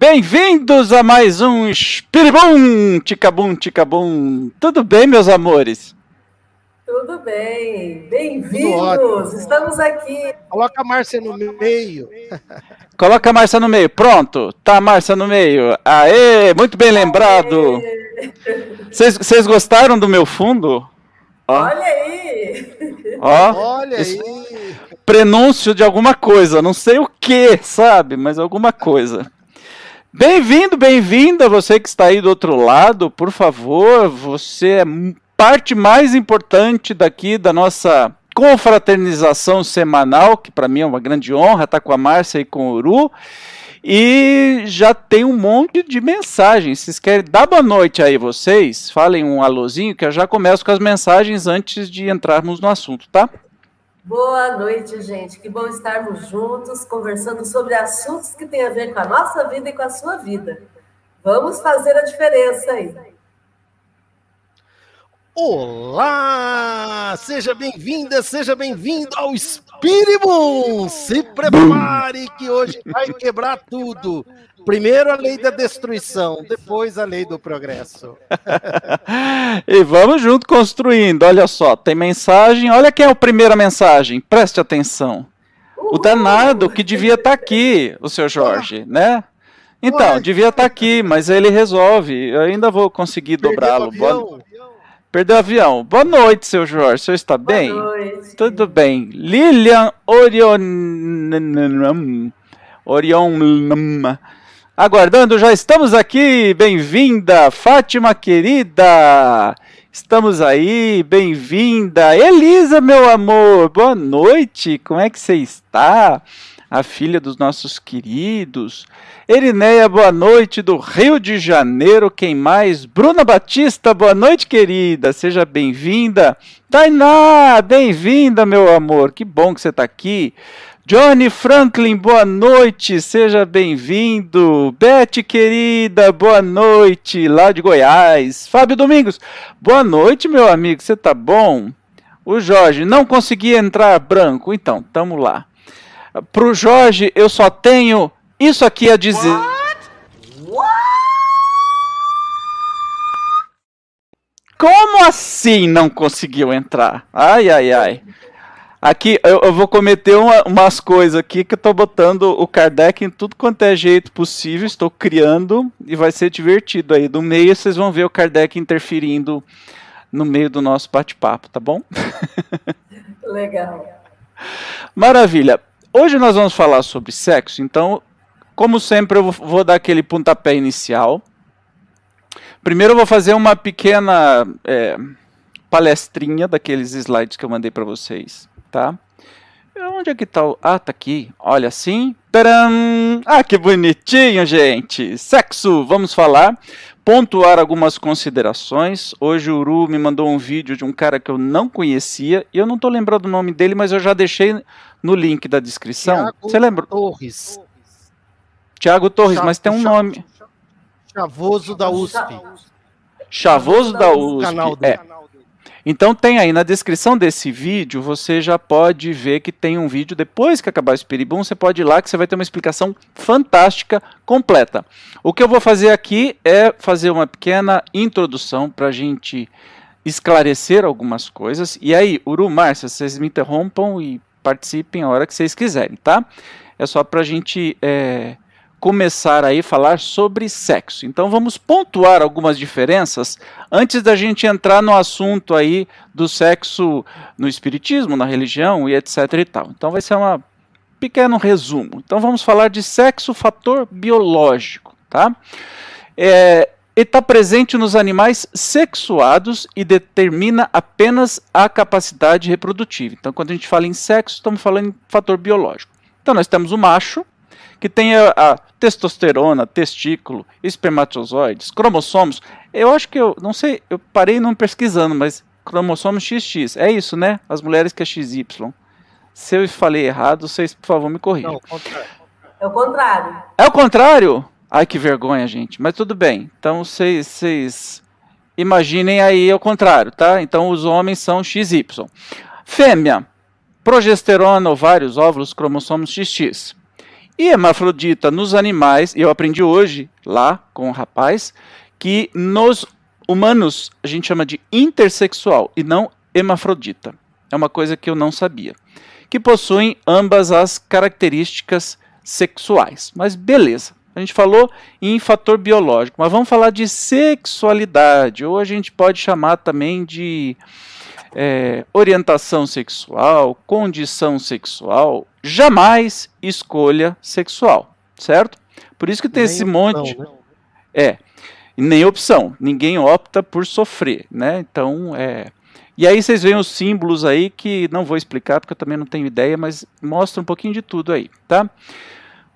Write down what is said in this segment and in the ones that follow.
Bem-vindos a mais um Espiribum, Ticabum, Ticabum. Tudo bem, meus amores? Tudo bem, bem-vindos. Estamos aqui. Coloca a Márcia no meio. Coloca a Márcia no meio. Pronto, tá a Márcia no meio. Aê, muito bem lembrado. Vocês gostaram do meu fundo? Ó. Olha aí. Ó, Olha aí. Prenúncio de alguma coisa, não sei o que, sabe, mas alguma coisa. Bem-vindo, bem-vinda, você que está aí do outro lado, por favor, você é parte mais importante daqui da nossa confraternização semanal, que para mim é uma grande honra estar com a Márcia e com o Uru. E já tem um monte de mensagens. Vocês querem dar boa noite aí vocês? Falem um alôzinho que eu já começo com as mensagens antes de entrarmos no assunto, tá? Boa noite, gente. Que bom estarmos juntos, conversando sobre assuntos que têm a ver com a nossa vida e com a sua vida. Vamos fazer a diferença aí. Olá! Seja bem-vinda, seja bem-vindo ao Espírito. Se prepare que hoje vai quebrar tudo. Primeiro a lei da destruição, depois a lei do progresso. e vamos junto construindo. Olha só, tem mensagem. Olha quem é a primeira mensagem. Preste atenção. O danado que devia estar tá aqui, o seu Jorge, né? Então, devia estar tá aqui, mas ele resolve. Eu ainda vou conseguir dobrá-lo. Boa... Perdeu o avião. Boa noite, seu Jorge. O senhor está Boa bem? Noite. Tudo bem. Lilian Orion. Orion. Aguardando, já estamos aqui. Bem-vinda, Fátima querida. Estamos aí, bem-vinda. Elisa, meu amor, boa noite. Como é que você está? A filha dos nossos queridos. Erineia, boa noite, do Rio de Janeiro. Quem mais? Bruna Batista, boa noite, querida. Seja bem-vinda. Tainá, bem-vinda, meu amor. Que bom que você está aqui. Johnny Franklin, boa noite, seja bem-vindo. Beth, querida, boa noite, lá de Goiás. Fábio Domingos, boa noite, meu amigo, você tá bom? O Jorge, não consegui entrar branco, então, tamo lá. Pro Jorge, eu só tenho isso aqui a dizer. What? What? Como assim não conseguiu entrar? Ai, ai, ai. Aqui eu, eu vou cometer uma, umas coisas aqui que eu tô botando o Kardec em tudo quanto é jeito possível, estou criando e vai ser divertido aí. Do meio vocês vão ver o Kardec interferindo no meio do nosso bate-papo, tá bom? Legal. Maravilha. Hoje nós vamos falar sobre sexo, então, como sempre, eu vou dar aquele pontapé inicial. Primeiro eu vou fazer uma pequena é, palestrinha daqueles slides que eu mandei para vocês tá? Onde é que tá o... Ah, tá aqui. Olha assim. Tcharam! Ah, que bonitinho, gente! Sexo! Vamos falar. Pontuar algumas considerações. Hoje o Uru me mandou um vídeo de um cara que eu não conhecia. E eu não tô lembrando o nome dele, mas eu já deixei no link da descrição. Thiago Você lembra? Torres. Tiago Torres, mas tem um nome. Chavoso da USP. Chavoso da USP. Canal. É. Então tem aí na descrição desse vídeo, você já pode ver que tem um vídeo depois que acabar o Espiribum, você pode ir lá que você vai ter uma explicação fantástica, completa. O que eu vou fazer aqui é fazer uma pequena introdução para a gente esclarecer algumas coisas. E aí, Uru, Márcia, vocês me interrompam e participem a hora que vocês quiserem, tá? É só para a gente é, começar aí a falar sobre sexo. Então vamos pontuar algumas diferenças antes da gente entrar no assunto aí do sexo no espiritismo, na religião e etc e tal. Então vai ser um pequeno resumo. Então vamos falar de sexo fator biológico, tá? É, está presente nos animais sexuados e determina apenas a capacidade reprodutiva. Então, quando a gente fala em sexo, estamos falando em fator biológico. Então, nós temos o macho, que tem a, testosterona, testículo, espermatozoides, cromossomos. Eu acho que eu não sei, eu parei não pesquisando, mas cromossomos XX, é isso, né? As mulheres que é XY. Se eu falei errado, vocês, por favor, me corrijam. Não, é o contrário. É o contrário? Ai, que vergonha, gente. Mas tudo bem. Então, vocês imaginem aí o contrário, tá? Então, os homens são XY. Fêmea, progesterona, ovários, óvulos, cromossomos XX. E hermafrodita nos animais, eu aprendi hoje lá com o rapaz, que nos humanos a gente chama de intersexual e não hermafrodita. É uma coisa que eu não sabia. Que possuem ambas as características sexuais. Mas beleza. A gente falou em fator biológico, mas vamos falar de sexualidade, ou a gente pode chamar também de é, orientação sexual, condição sexual, jamais escolha sexual, certo? Por isso que tem nem esse opção, monte. Né? É, nem opção. Ninguém opta por sofrer, né? Então, é. E aí vocês veem os símbolos aí que não vou explicar porque eu também não tenho ideia, mas mostra um pouquinho de tudo aí, tá?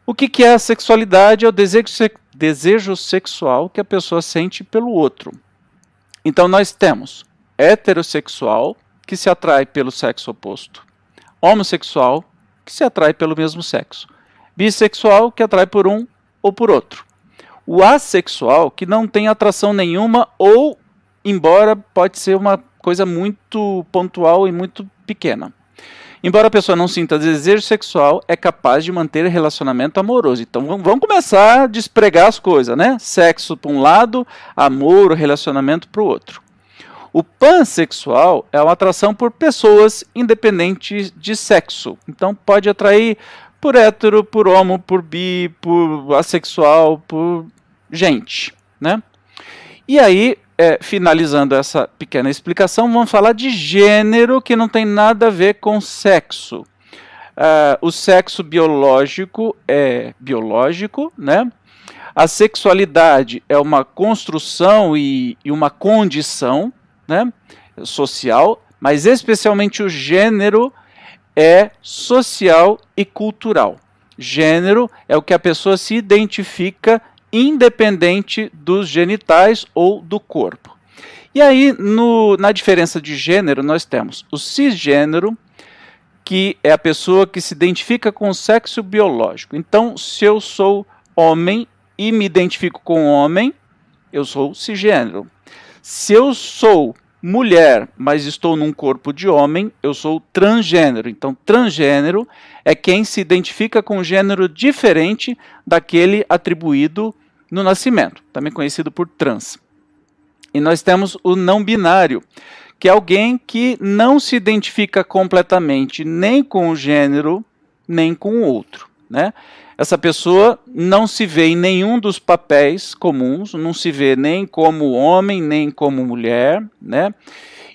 O que, que é a sexualidade? É o desejo, desejo sexual que a pessoa sente pelo outro. Então nós temos heterossexual, que se atrai pelo sexo oposto, homossexual, que se atrai pelo mesmo sexo, bissexual, que atrai por um ou por outro. O assexual, que não tem atração nenhuma ou, embora pode ser uma coisa muito pontual e muito pequena. Embora a pessoa não sinta desejo sexual, é capaz de manter relacionamento amoroso. Então vamos começar a despregar as coisas, né? Sexo para um lado, amor, relacionamento para o outro. O pansexual é uma atração por pessoas independentes de sexo. Então pode atrair por hétero, por homo, por bi, por assexual, por gente, né? E aí, é, finalizando essa pequena explicação, vamos falar de gênero que não tem nada a ver com sexo. Uh, o sexo biológico é biológico, né? A sexualidade é uma construção e, e uma condição, né, social, mas especialmente o gênero é social e cultural. Gênero é o que a pessoa se identifica independente dos genitais ou do corpo. E aí, no, na diferença de gênero, nós temos o cisgênero, que é a pessoa que se identifica com o sexo biológico. Então, se eu sou homem e me identifico com homem, eu sou cisgênero. Se eu sou mulher, mas estou num corpo de homem, eu sou transgênero. Então, transgênero é quem se identifica com um gênero diferente daquele atribuído no nascimento, também conhecido por trans. E nós temos o não binário, que é alguém que não se identifica completamente nem com o gênero, nem com o outro. Né? Essa pessoa não se vê em nenhum dos papéis comuns, não se vê nem como homem, nem como mulher, né?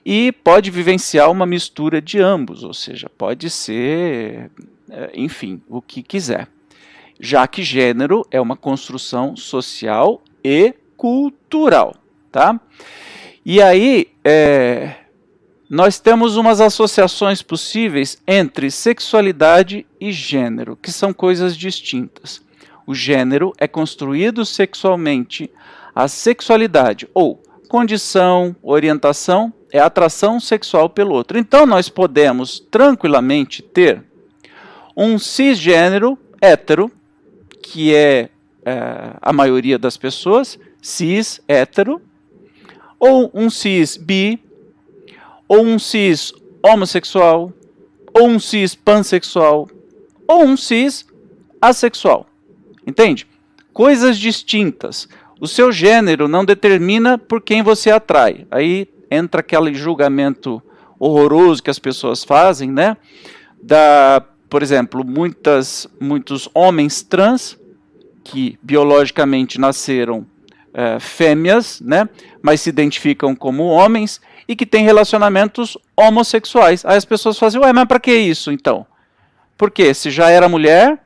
E pode vivenciar uma mistura de ambos, ou seja, pode ser, é, enfim, o que quiser. Já que gênero é uma construção social e cultural, tá? E aí, é, nós temos umas associações possíveis entre sexualidade e gênero, que são coisas distintas. O gênero é construído sexualmente, a sexualidade ou condição, orientação é atração sexual pelo outro. Então nós podemos tranquilamente ter um cisgênero hétero, que é, é a maioria das pessoas, cis hétero, ou um cis bi, ou um cis homossexual, ou um cis pansexual, ou um cis assexual. Entende? Coisas distintas. O seu gênero não determina por quem você atrai. Aí entra aquele julgamento horroroso que as pessoas fazem, né? Da, por exemplo, muitas, muitos homens trans que biologicamente nasceram é, fêmeas, né? Mas se identificam como homens e que tem relacionamentos homossexuais. Aí as pessoas fazem, ué, mas para que isso então? Porque se já era mulher,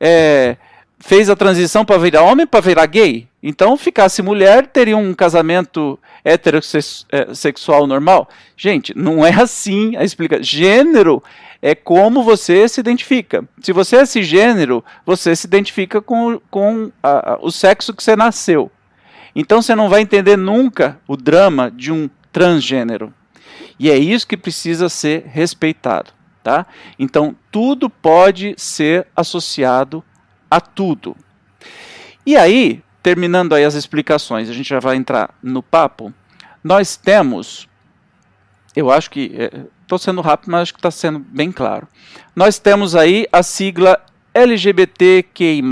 é, fez a transição para virar homem, para virar gay. Então, ficasse mulher, teria um casamento heterossexual normal. Gente, não é assim a explicação. Gênero é como você se identifica. Se você é cisgênero, você se identifica com, com a, a, o sexo que você nasceu. Então você não vai entender nunca o drama de um transgênero. E é isso que precisa ser respeitado, tá? Então, tudo pode ser associado a tudo. E aí, terminando aí as explicações, a gente já vai entrar no papo. Nós temos, eu acho que estou é, sendo rápido, mas acho que está sendo bem claro. Nós temos aí a sigla LGBTQI+,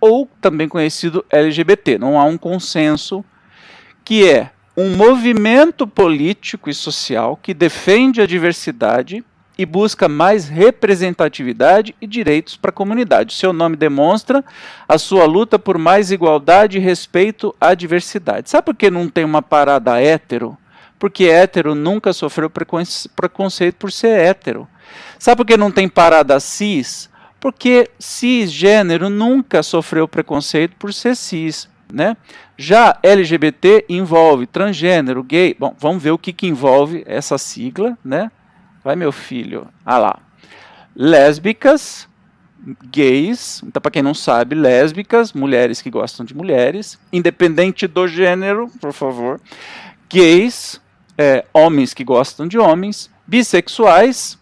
ou também conhecido LGBT. Não há um consenso que é um movimento político e social que defende a diversidade e busca mais representatividade e direitos para a comunidade. Seu nome demonstra a sua luta por mais igualdade e respeito à diversidade. Sabe por que não tem uma parada hétero? Porque hétero nunca sofreu preconceito por ser hétero. Sabe por que não tem parada cis? Porque cisgênero nunca sofreu preconceito por ser cis. Né? Já LGBT envolve transgênero, gay. Bom, vamos ver o que, que envolve essa sigla, né? Vai, meu filho. Ah lá. Lésbicas, gays. Então, para quem não sabe, lésbicas, mulheres que gostam de mulheres, independente do gênero, por favor. Gays, é, homens que gostam de homens. Bissexuais,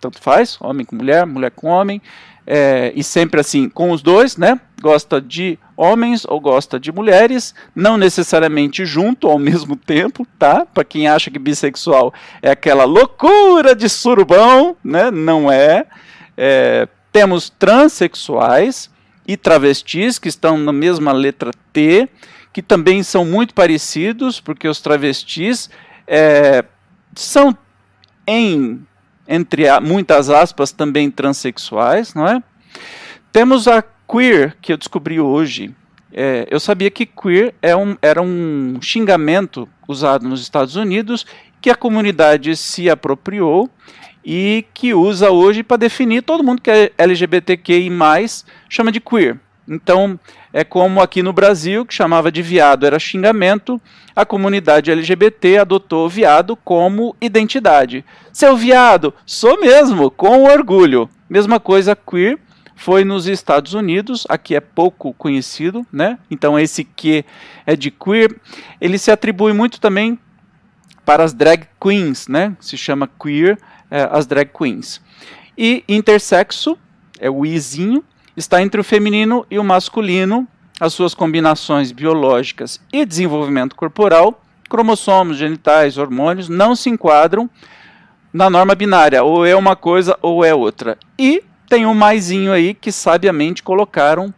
tanto faz, homem com mulher, mulher com homem. É, e sempre assim, com os dois, né? Gosta de homens ou gosta de mulheres, não necessariamente junto ao mesmo tempo, tá? Para quem acha que bissexual é aquela loucura de surubão, né? Não é. é temos transexuais e travestis que estão na mesma letra T, que também são muito parecidos, porque os travestis é, são em entre muitas aspas também transexuais, não é? Temos a queer, que eu descobri hoje, é, eu sabia que queer é um, era um xingamento usado nos Estados Unidos que a comunidade se apropriou e que usa hoje para definir todo mundo que é LGBTQI+, chama de queer. Então, é como aqui no Brasil, que chamava de viado era xingamento, a comunidade LGBT adotou viado como identidade. Seu viado, sou mesmo, com orgulho. Mesma coisa queer, foi nos Estados Unidos, aqui é pouco conhecido, né? Então esse que é de queer, ele se atribui muito também para as drag queens, né? Se chama queer é, as drag queens. E intersexo é o izinho, está entre o feminino e o masculino, as suas combinações biológicas e desenvolvimento corporal, cromossomos, genitais, hormônios não se enquadram na norma binária, ou é uma coisa ou é outra. E tem um maisinho aí que sabiamente colocaram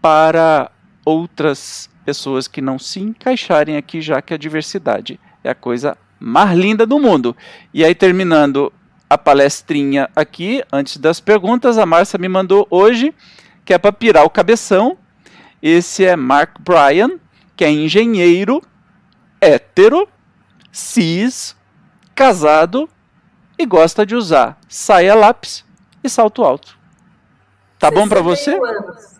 para outras pessoas que não se encaixarem aqui, já que a diversidade é a coisa mais linda do mundo. E aí, terminando a palestrinha aqui, antes das perguntas, a Márcia me mandou hoje, que é para pirar o cabeção. Esse é Mark Bryan, que é engenheiro, hétero, cis, casado e gosta de usar saia lápis e salto alto. Tá bom para você? Anos.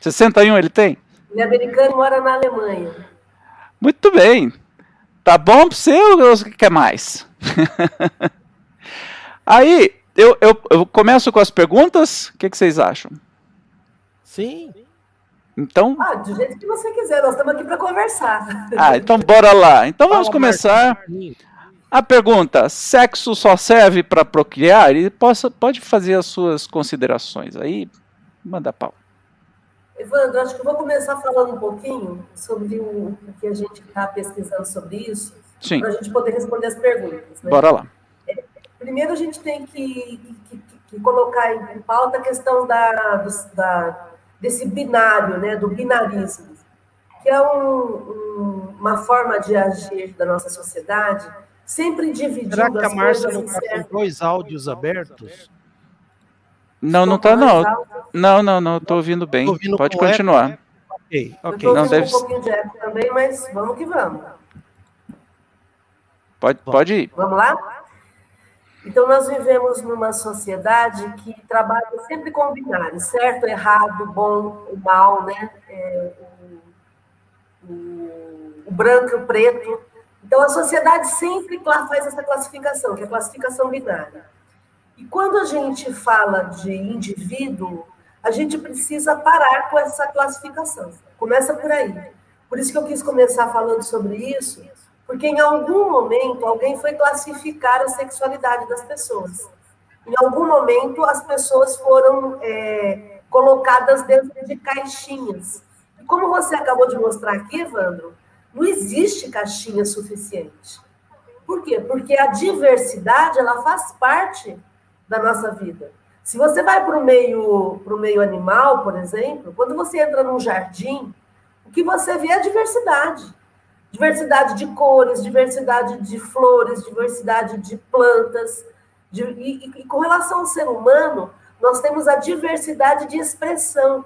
61 ele tem? Ele é americano mora na Alemanha. Muito bem. Tá bom para você ou você quer mais? Aí, eu, eu, eu, começo com as perguntas. O que, que vocês acham? Sim. Então. Ah, do jeito que você quiser, nós estamos aqui para conversar. Ah, então bora lá. Então vamos começar. A pergunta: sexo só serve para procriar? E possa, pode fazer as suas considerações aí, manda pau. Evandro, acho que eu vou começar falando um pouquinho sobre o, que a gente está pesquisando sobre isso, para a gente poder responder as perguntas. Né? Bora lá. Primeiro, a gente tem que, que, que colocar em pauta a questão da, do, da, desse binário, né, do binarismo, que é um, um, uma forma de agir da nossa sociedade sempre dividindo Será que a Márcia não está com dois áudios abertos? Não, não está não. Não, não, não, estou ouvindo bem. Tô ouvindo Pode continuar. Eco. Ok, ok. Não deve... um pouquinho de eco também, mas vamos que vamos. Pode, pode ir. Vamos lá? Então, nós vivemos numa sociedade que trabalha sempre com binários, certo, errado, bom, o mal, né? É, o, o, o branco e o preto. Então, a sociedade sempre faz essa classificação, que é a classificação binária. E quando a gente fala de indivíduo, a gente precisa parar com essa classificação. Começa por aí. Por isso que eu quis começar falando sobre isso, porque em algum momento alguém foi classificar a sexualidade das pessoas. Em algum momento as pessoas foram é, colocadas dentro de caixinhas. E como você acabou de mostrar aqui, Evandro, não existe caixinha suficiente. Por quê? Porque a diversidade ela faz parte da nossa vida. Se você vai para o meio, meio animal, por exemplo, quando você entra num jardim, o que você vê é diversidade. Diversidade de cores, diversidade de flores, diversidade de plantas. De, e, e com relação ao ser humano, nós temos a diversidade de expressão.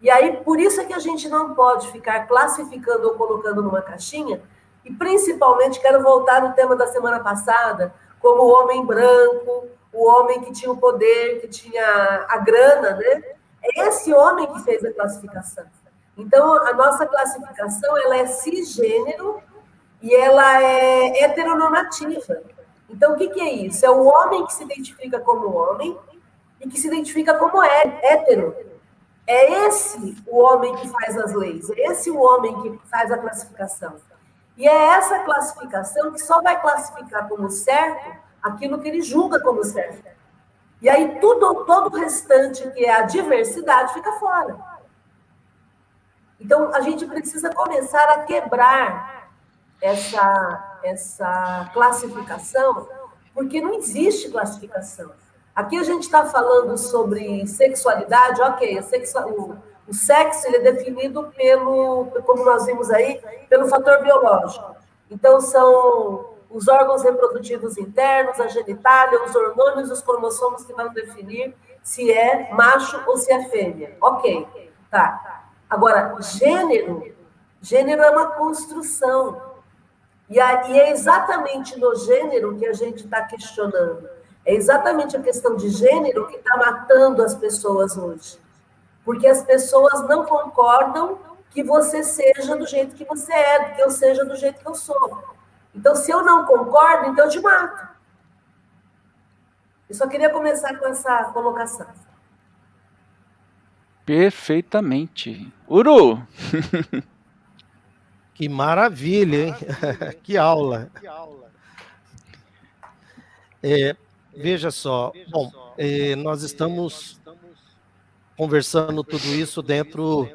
E aí, por isso é que a gente não pode ficar classificando ou colocando numa caixinha, e principalmente quero voltar no tema da semana passada, como o homem branco, o homem que tinha o poder, que tinha a grana, né? É esse homem que fez a classificação. Então, a nossa classificação ela é cisgênero e ela é heteronormativa. Então, o que, que é isso? É o homem que se identifica como homem e que se identifica como hétero. É esse o homem que faz as leis, é esse o homem que faz a classificação. E é essa classificação que só vai classificar como certo aquilo que ele julga como certo. E aí tudo, todo o restante, que é a diversidade, fica fora. Então, a gente precisa começar a quebrar essa, essa classificação, porque não existe classificação. Aqui a gente está falando sobre sexualidade, ok, o, o, sexo ele é definido pelo, como nós vimos aí, pelo fator biológico. Então, são os órgãos reprodutivos internos, a genitália, os hormônios, os cromossomos que vão definir se é macho ou se é fêmea. Ok, tá. Agora, gênero, gênero é uma construção. E, é exatamente no gênero que a gente está questionando. É exatamente a questão de gênero que está matando as pessoas hoje. Porque as pessoas não concordam que você seja do jeito que você é, que eu seja do jeito que eu sou. Então, se eu não concordo, então eu te mato. Eu só queria começar com essa colocação. Perfeitamente. Uru! que maravilha, hein? que aula. É, veja só, bom, é, nós estamos conversando tudo isso dentro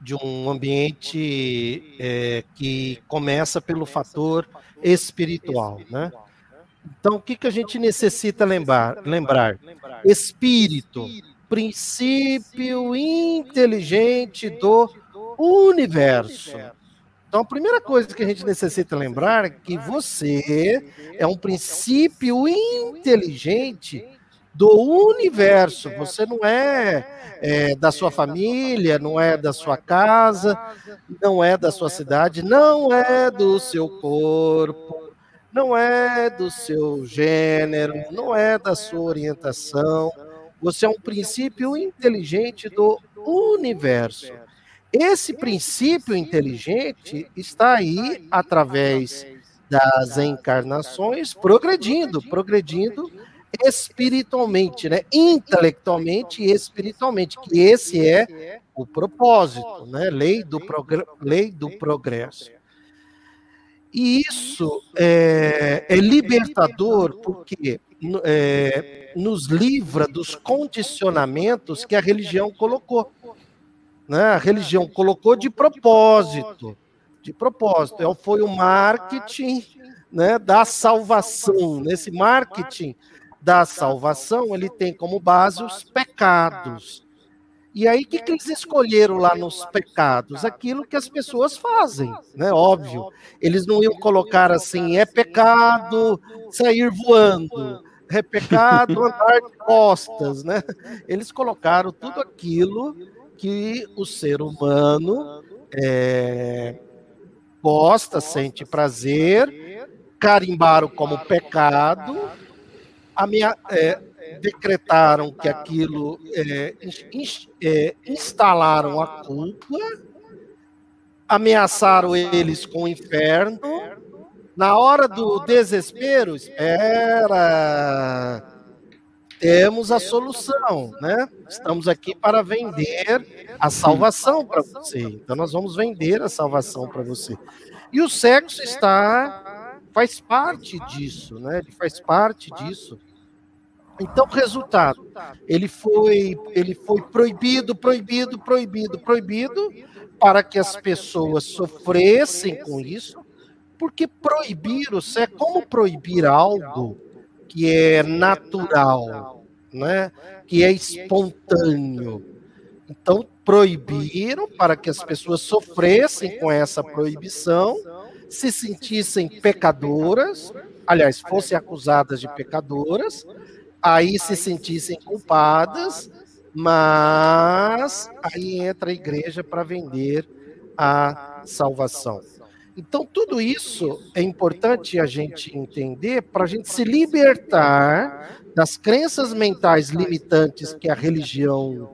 de um ambiente é, que começa pelo fator espiritual, né? Então, o que, que a gente necessita lembrar? Lembrar, espírito, princípio inteligente do universo. Então, a primeira coisa que a gente necessita lembrar é que você é um princípio inteligente do universo. Você não é, é, da sua família, não é da sua casa, não é da sua cidade, não é do seu corpo, não é do seu gênero, não é da sua orientação. Você é um princípio inteligente do universo. Esse princípio inteligente está aí através das encarnações, progredindo, progredindo espiritualmente, né? intelectualmente e espiritualmente, que esse é o propósito, né? lei, do lei do progresso. E isso é, é libertador porque é, nos livra dos condicionamentos que a religião colocou. Né? A religião colocou de propósito, de propósito. É, foi o marketing né, da salvação. Nesse marketing da salvação, ele tem como base os pecados. E aí, o que, que eles escolheram lá nos pecados? Aquilo que as pessoas fazem, né? Óbvio. Eles não iam colocar assim, é pecado sair voando, é pecado andar de costas, né? Eles colocaram tudo aquilo que o ser humano é, gosta, sente prazer, carimbaram como pecado minha, é, decretaram que aquilo é, é, instalaram a culpa, ameaçaram eles com o inferno. Na hora do desespero, espera, temos a solução, né? Estamos aqui para vender a salvação para você. Então nós vamos vender a salvação para você. E o sexo está faz parte disso, né? Ele faz parte disso. Então, resultado, ele foi, ele foi proibido, proibido, proibido, proibido, para que as pessoas sofressem com isso, porque proibir o sexo é como proibir algo que é natural. né, que é espontâneo. Então, proibiram para que as pessoas sofressem com essa proibição, se sentissem pecadoras, aliás, fossem acusadas de pecadoras, aí se sentissem culpadas, mas aí entra a igreja para vender a salvação. Então, tudo isso é importante a gente entender para a gente se libertar das crenças mentais limitantes que a religião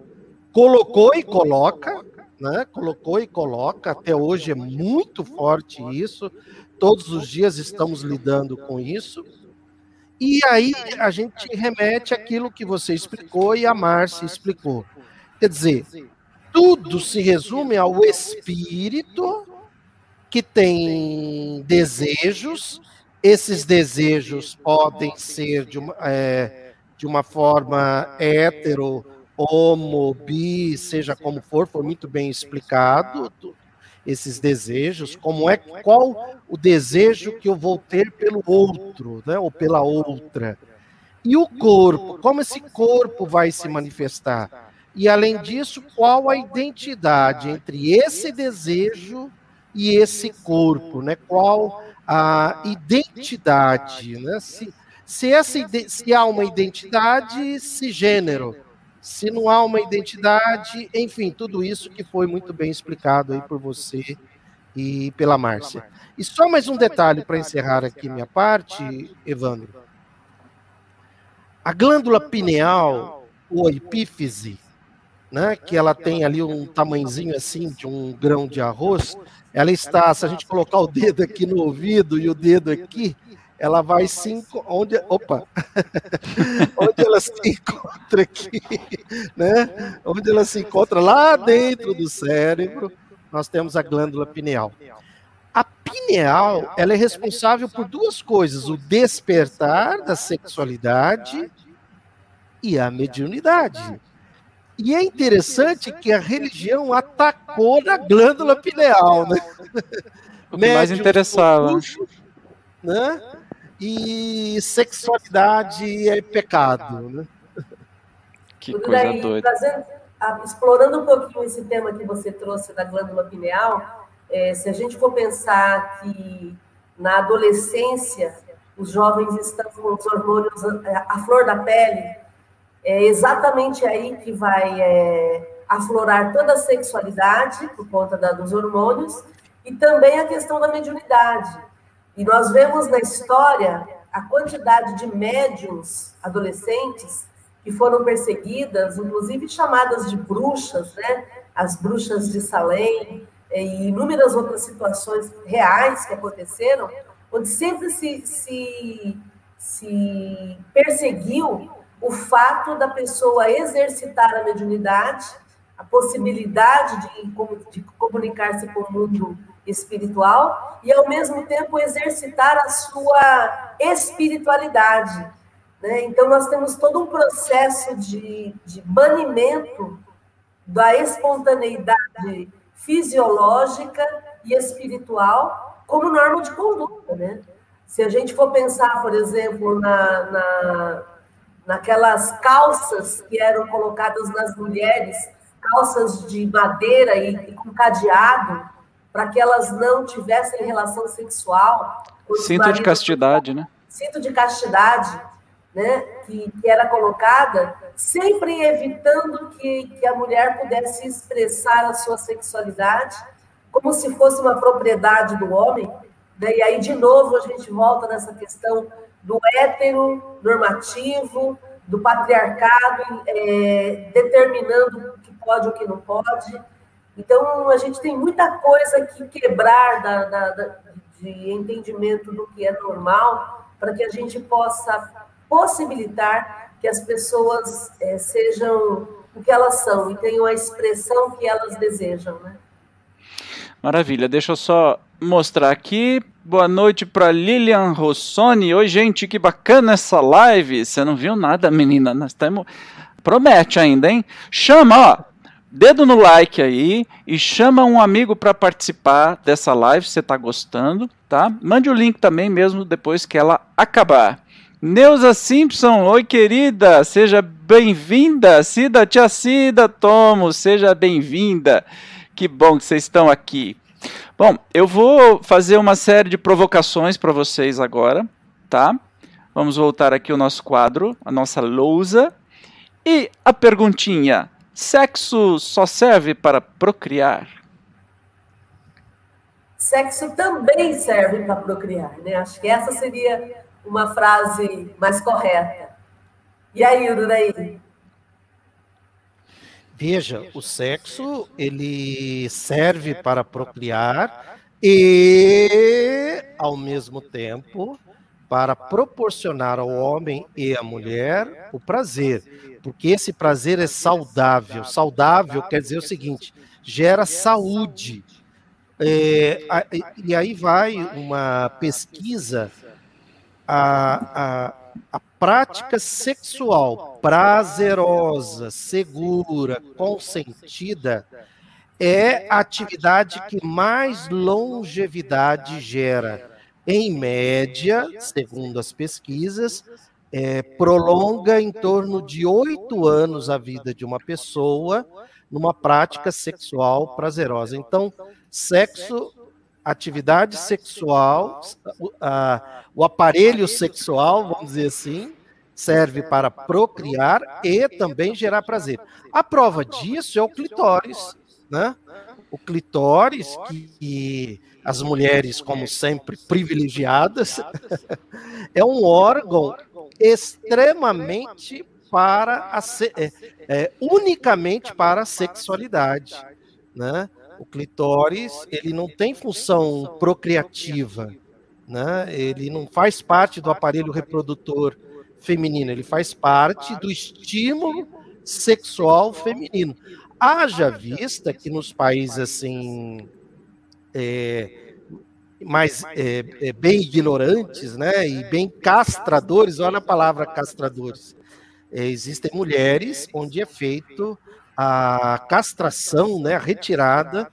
colocou e coloca, né? Colocou e coloca, até hoje é muito forte isso. Todos os dias estamos lidando com isso. E aí a gente remete àquilo que você explicou e a Márcia explicou. Quer dizer, tudo se resume ao espírito que tem desejos. Esses desejos podem ser de uma, é, de uma forma hétero, homo, bi, seja como for, foi muito bem explicado esses desejos, como é qual o desejo que eu vou ter pelo outro, né, ou pela outra. E o corpo, como esse corpo vai se manifestar? E além disso, qual a identidade entre esse desejo e esse corpo, né? Qual a identidade, né? Se, se, essa, se há uma identidade, se gênero, se não há uma identidade, enfim, tudo isso que foi muito bem explicado aí por você e pela Márcia. E só mais um detalhe para encerrar aqui minha parte, Evandro. A glândula pineal, ou epífise, né, que ela tem ali um tamanhozinho assim de um grão de arroz, ela está, se a gente colocar o dedo aqui no ouvido e o dedo aqui, ela vai se onde opa onde ela se encontra aqui né? Onde ela se encontra? Lá dentro do cérebro nós temos a glândula pineal. A pineal ela é responsável por duas coisas o despertar da sexualidade e a mediunidade e é interessante que a religião atacou na glândula pineal né o que mais interessava né e sexualidade é pecado. Né? Que Tudo coisa daí, doida. Trazendo, explorando um pouquinho esse tema que você trouxe da glândula pineal, é, se a gente for pensar que na adolescência os jovens estão com os hormônios à flor da pele, é exatamente aí que vai é, aflorar toda a sexualidade por conta da, dos hormônios e também a questão da mediunidade. E nós vemos na história a quantidade de médiums adolescentes que foram perseguidas, inclusive chamadas de bruxas, né? As bruxas de Salem e inúmeras outras situações reais que aconteceram, onde sempre se, se, se perseguiu o fato da pessoa exercitar a mediunidade, a possibilidade de, de comunicar-se com o mundo espiritual e, ao mesmo tempo, exercitar a sua espiritualidade. Né? Então, nós temos todo um processo de, de banimento da espontaneidade fisiológica e espiritual como norma de conduta. Né? Se a gente for pensar, por exemplo, na, na, naquelas calças que eram colocadas nas mulheres, calças de madeira e, e com cadeado, para que elas não tivessem relação sexual. Cinto de castidade, né? Cinto de castidade, né? Que, que era colocada, sempre evitando que, que a mulher pudesse expressar a sua sexualidade como se fosse uma propriedade do homem. Né? E aí, de novo, a gente volta nessa questão do hétero normativo, do patriarcado, é, determinando o que pode e o que não pode. Então, a gente tem muita coisa que quebrar da, da, da, de entendimento do que é normal, para que a gente possa possibilitar que as pessoas é, sejam o que elas são e tenham a expressão que elas desejam. Né? Maravilha, deixa eu só mostrar aqui. Boa noite para Lilian Rossoni. Oi, gente, que bacana essa live. Você não viu nada, menina? Nós estamos. Promete ainda, hein? Chama, ó dedo no like aí e chama um amigo para participar dessa live se você está gostando, tá? Mande o link também mesmo depois que ela acabar. Neuza Simpson, oi querida, seja bem-vinda. Cida, tia Cida, Tomo, seja bem-vinda. Que bom que vocês estão aqui. Bom, eu vou fazer uma série de provocações para vocês agora, tá? Vamos voltar aqui ao nosso quadro, a nossa lousa. E a perguntinha: sexo só serve para procriar? Sexo também serve para procriar, né? Acho que essa seria uma frase mais correta. E aí, Ururaí? Veja, o sexo ele serve para procriar e, ao mesmo tempo, para proporcionar ao homem e à mulher o prazer, porque esse prazer é saudável. Saudável quer dizer o seguinte: gera saúde. É, e aí vai uma pesquisa a, a, a prática sexual prazerosa, segura, consentida é a atividade que mais longevidade gera. Em média, segundo as pesquisas, é, prolonga em torno de oito anos a vida de uma pessoa numa prática sexual prazerosa. Então, sexo atividade sexual, o aparelho sexual, vamos dizer assim, serve para procriar e também gerar prazer. A prova disso é o clitóris, né? O clitóris que as mulheres, como sempre, privilegiadas, é um órgão extremamente para a é, é, unicamente para a sexualidade, né? O clitóris, ele não tem função procriativa, né? Ele não faz parte do aparelho reprodutor feminino, ele faz parte do estímulo sexual feminino. Haja vista que nos países assim é, mais é, é, bem ignorantes, né, e bem castradores, olha a palavra castradores. É, existem mulheres onde é feito a castração, né, a retirada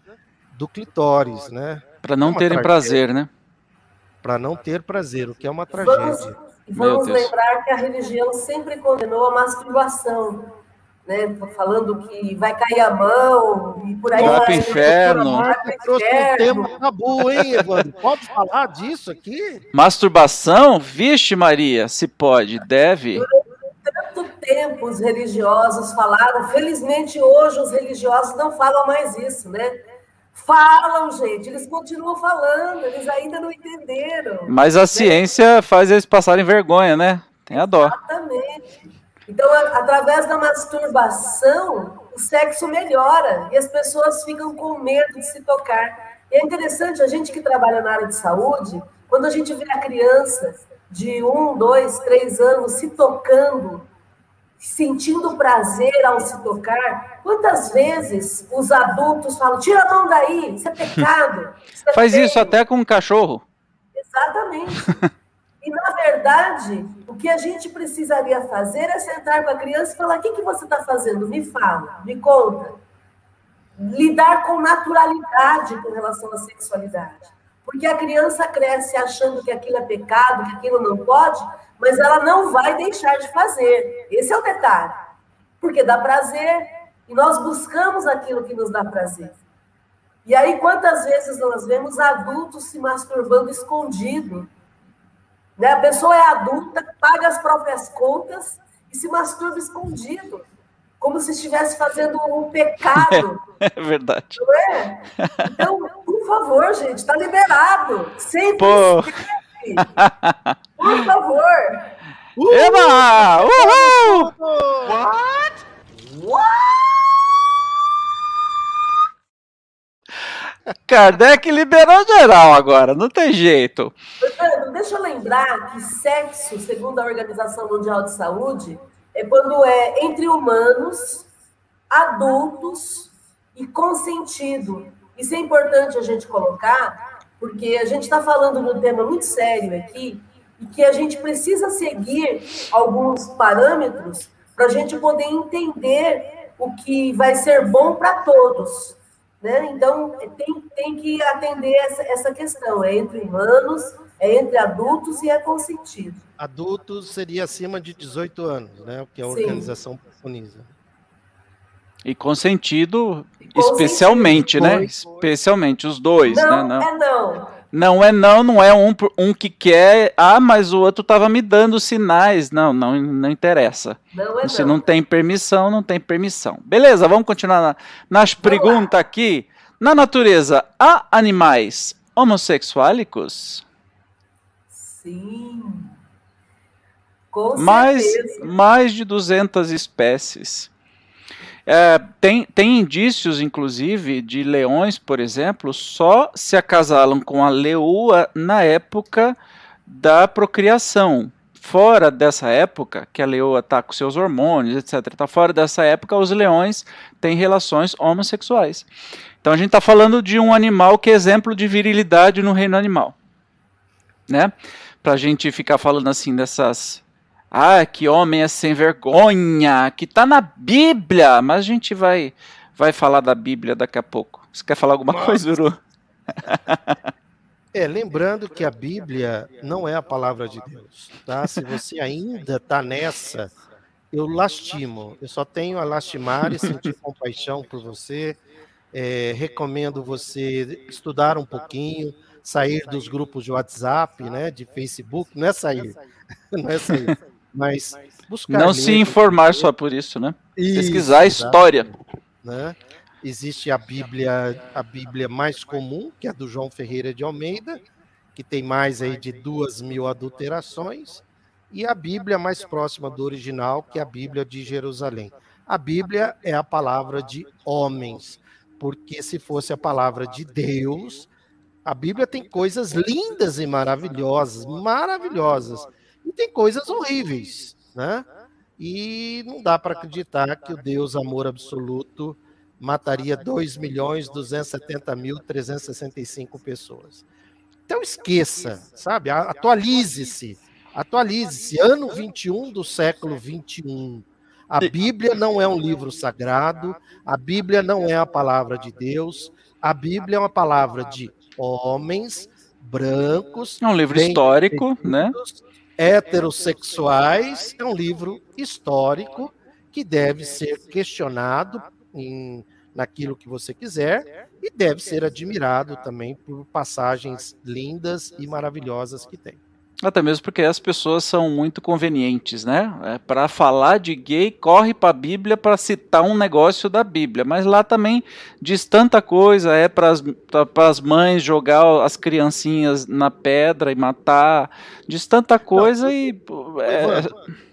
do clitóris, né? Para não é terem tragédia. prazer, né? Para não ter prazer, o que é uma tragédia. Vamos, vamos lembrar que a religião sempre condenou a masturbação, né? Falando que vai cair a mão e por aí vai. Vai para o inferno. Trouxe um tema tabu, hein, Evandro? Pode falar disso aqui? Masturbação? Vixe, Maria, se pode, deve. Durante tempo os religiosos falaram, felizmente hoje os religiosos não falam mais isso, né? Falam, gente, eles continuam falando, eles ainda não entenderam. Mas a né? ciência faz eles passarem vergonha, né? Tem a dó. Exatamente. Então, através da masturbação, o sexo melhora e as pessoas ficam com medo de se tocar. E é interessante, a gente que trabalha na área de saúde, quando a gente vê a criança de um, dois, três anos se tocando, sentindo prazer ao se tocar. Quantas vezes os adultos falam: tira a mão daí, isso é pecado. Isso é Faz feio. isso até com um cachorro. Exatamente. E, na verdade, o que a gente precisaria fazer é sentar com a criança e falar: o que, que você está fazendo? Me fala, me conta. Lidar com naturalidade com relação à sexualidade. Porque a criança cresce achando que aquilo é pecado, que aquilo não pode, mas ela não vai deixar de fazer. Esse é o detalhe. Porque dá prazer e nós buscamos aquilo que nos dá prazer. E aí, quantas vezes nós vemos adultos se masturbando escondido? Né? A pessoa é adulta, paga as próprias contas e se masturba escondido como se estivesse fazendo um pecado. É, é verdade. Não é? Então, por favor, gente, está liberado. Sempre Pô. Por favor. Uhul. Eba! Uhul! What? What? Kardec liberou geral agora, não tem jeito. deixa eu lembrar que sexo, segundo a Organização Mundial de Saúde, é quando é entre humanos, adultos e consentido. Isso é importante a gente colocar, porque a gente está falando de um tema muito sério aqui e que a gente precisa seguir alguns parâmetros para a gente poder entender o que vai ser bom para todos. Né? Então, tem, tem que atender essa, essa questão. É entre humanos, é entre adultos e é consentido. Adultos seria acima de 18 anos, né? O que a Sim. organização preconiza. E consentido, especialmente, né? Especialmente os dois, não, né? Não, é não. Não é não, não é um, um que quer, ah, mas o outro estava me dando sinais. Não, não, não interessa. Não é Se não. não tem permissão, não tem permissão. Beleza, vamos continuar na, nas perguntas aqui. Na natureza, há animais homossexuálicos? Sim. Com mais, certeza. mais de 200 espécies. É, tem, tem indícios, inclusive, de leões, por exemplo, só se acasalam com a leoa na época da procriação. Fora dessa época, que a leoa está com seus hormônios, etc. Tá fora dessa época, os leões têm relações homossexuais. Então a gente está falando de um animal que é exemplo de virilidade no reino animal. Né? Para a gente ficar falando assim dessas ah, que homem é sem vergonha, que está na Bíblia, mas a gente vai vai falar da Bíblia daqui a pouco. Você quer falar alguma Nossa. coisa, Uru? É, lembrando que a Bíblia não é a palavra de Deus, tá? Se você ainda está nessa, eu lastimo. Eu só tenho a lastimar e sentir compaixão por você. É, recomendo você estudar um pouquinho, sair dos grupos de WhatsApp, né, de Facebook. Não é sair, não é sair mas buscar. Não se informar só por isso, né? Isso, Pesquisar a história. Né? Existe a Bíblia, a Bíblia mais comum, que é a do João Ferreira de Almeida, que tem mais aí de duas mil adulterações, e a Bíblia mais próxima do original, que é a Bíblia de Jerusalém. A Bíblia é a palavra de homens, porque se fosse a palavra de Deus, a Bíblia tem coisas lindas e maravilhosas, maravilhosas e tem coisas horríveis, né? E não dá para acreditar que o Deus amor absoluto mataria 2 milhões 270 mil 365 pessoas. Então esqueça, sabe? Atualize-se. Atualize-se. Ano 21 do século 21. A Bíblia não é um livro sagrado, a Bíblia não é a palavra de Deus, a Bíblia é uma palavra de homens brancos. É um livro histórico, né? Heterossexuais é um livro histórico que deve ser questionado em, naquilo que você quiser e deve ser admirado também por passagens lindas e maravilhosas que tem. Até mesmo porque as pessoas são muito convenientes, né? É, para falar de gay, corre para a Bíblia para citar um negócio da Bíblia. Mas lá também diz tanta coisa, é para as mães jogar as criancinhas na pedra e matar, diz tanta coisa Não, e. É...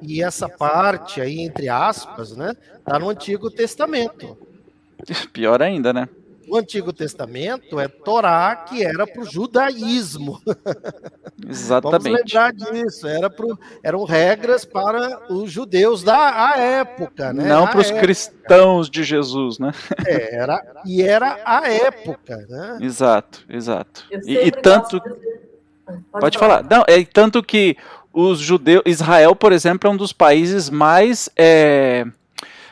E essa parte aí, entre aspas, né? Tá no Antigo Testamento. Pior ainda, né? O Antigo Testamento é Torá, que era para o judaísmo. Exatamente. Vamos lembrar disso. Era pro, eram regras para os judeus da época, né? Não para os cristãos de Jesus, né? É, era, e era a época, né? Exato, exato. E, e, tanto. Pode, Pode falar. falar. Não, é tanto que os judeus. Israel, por exemplo, é um dos países mais. É,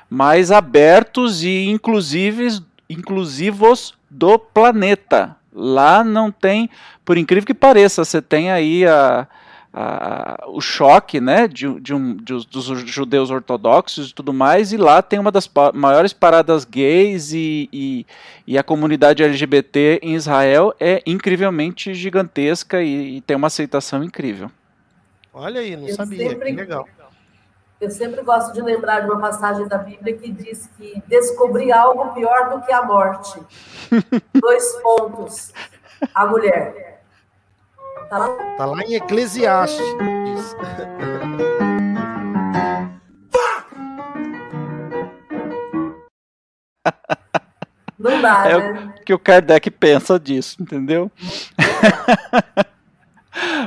mais abertos e inclusive inclusivos do planeta. Lá não tem, por incrível que pareça, você tem aí a, a, o choque né, de, de um, de, dos judeus ortodoxos e tudo mais, e lá tem uma das maiores paradas gays e, e, e, a comunidade LGBT em Israel é incrivelmente gigantesca e, e tem uma aceitação incrível. Olha aí, não Eu sabia, sempre... que legal. Eu sempre gosto de lembrar de uma passagem da Bíblia que diz que descobri algo pior do que a morte. Dois pontos. A mulher. Tá lá, tá lá em Eclesiastes. Não dá, é né? o que o Kardec pensa disso, entendeu?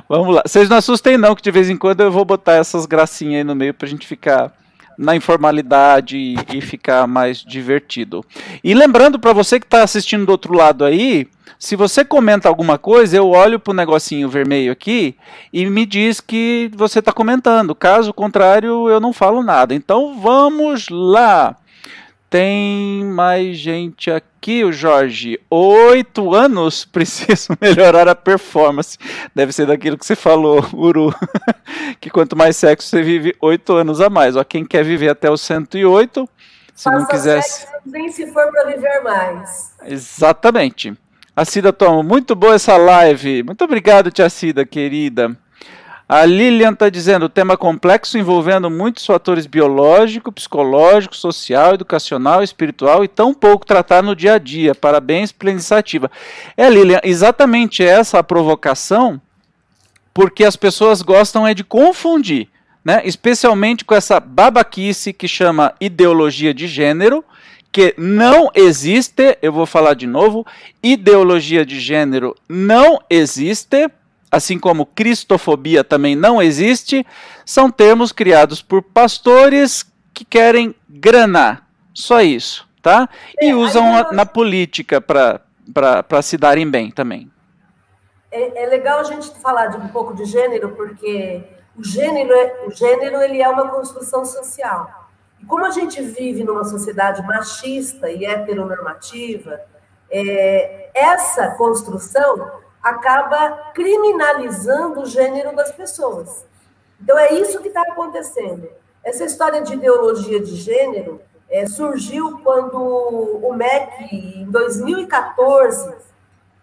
Vamos lá. Vocês não assustem, não, que de vez em quando eu vou botar essas gracinhas aí no meio pra gente ficar na informalidade e, ficar mais divertido. E lembrando para você que está assistindo do outro lado aí, se você comenta alguma coisa, eu olho pro negocinho vermelho aqui e me diz que você está comentando. Caso contrário, eu não falo nada. Então vamos lá. Tem mais gente aqui, o Jorge. Oito anos, preciso melhorar a performance. Deve ser daquilo que você falou, Uru. que quanto mais sexo você vive, oito anos a mais. Ó, quem quer viver até os 108, se Faça não quisesse. Nem se for para viver mais. Exatamente. A Cida Toma, muito boa essa live. Muito obrigado, tia Cida, querida. A Lilian está dizendo, tema complexo envolvendo muitos fatores biológico, psicológico, social, educacional, espiritual e tão pouco tratado no dia a dia. Parabéns pela iniciativa. É, Lilian, exatamente essa a provocação, porque as pessoas gostam é de confundir, né? especialmente com essa babaquice que chama ideologia de gênero, que não existe, eu vou falar de novo, ideologia de gênero não existe, assim como cristofobia também não existe, são termos criados por pastores que querem granar. Só isso, tá? E é, usam a, na política para se darem bem também. É, é, legal a gente falar de um pouco de gênero, porque o gênero, é, o gênero ele é uma construção social. E como a gente vive numa sociedade machista e heteronormativa, é, essa construção acaba criminalizando o gênero das pessoas. Então, é isso que está acontecendo. Essa história de ideologia de gênero é, surgiu quando o MEC, em 2014,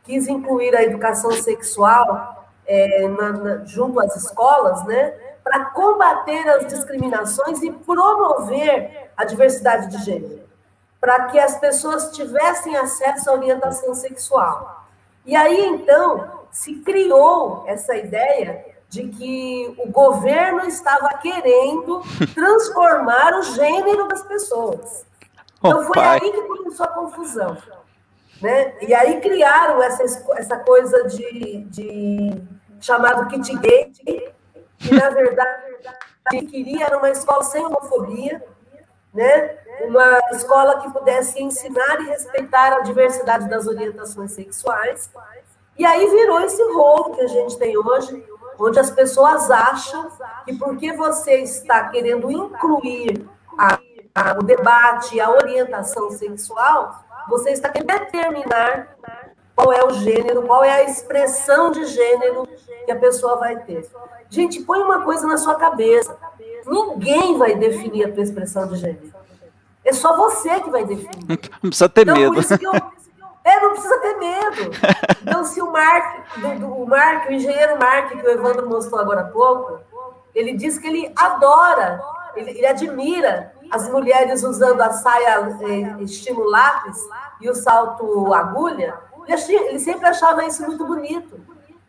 quis incluir a educação sexual é, na, na, junto às escolas, né, para combater as discriminações e promover a diversidade de gênero, para que as pessoas tivessem acesso à orientação sexual. E aí, então, se criou essa ideia de que o governo estava querendo transformar o gênero das pessoas. Então, foi aí que começou a confusão. Né? E aí criaram essa, essa coisa de, de chamado kit gay, que na verdade queria era uma escola sem homofobia, né? uma escola que pudesse ensinar e respeitar a diversidade das orientações sexuais. E aí virou esse rolo que a gente tem hoje, onde as pessoas acham que porque você está querendo incluir a, a, o debate, a orientação sexual, você está querendo determinar qual é o gênero, qual é a expressão de gênero que a pessoa vai ter. Gente, põe uma coisa na sua cabeça. Ninguém vai definir a tua expressão de gênero. É só você que vai definir. Não precisa ter então, medo. Eu, é, não precisa ter medo. Então, se o Mark, o Mark, o engenheiro Mark, que o Evandro mostrou agora há pouco, ele diz que ele adora, ele, ele admira as mulheres usando a saia é, estilo lápis e o salto agulha. Ele, ele sempre achava isso muito bonito.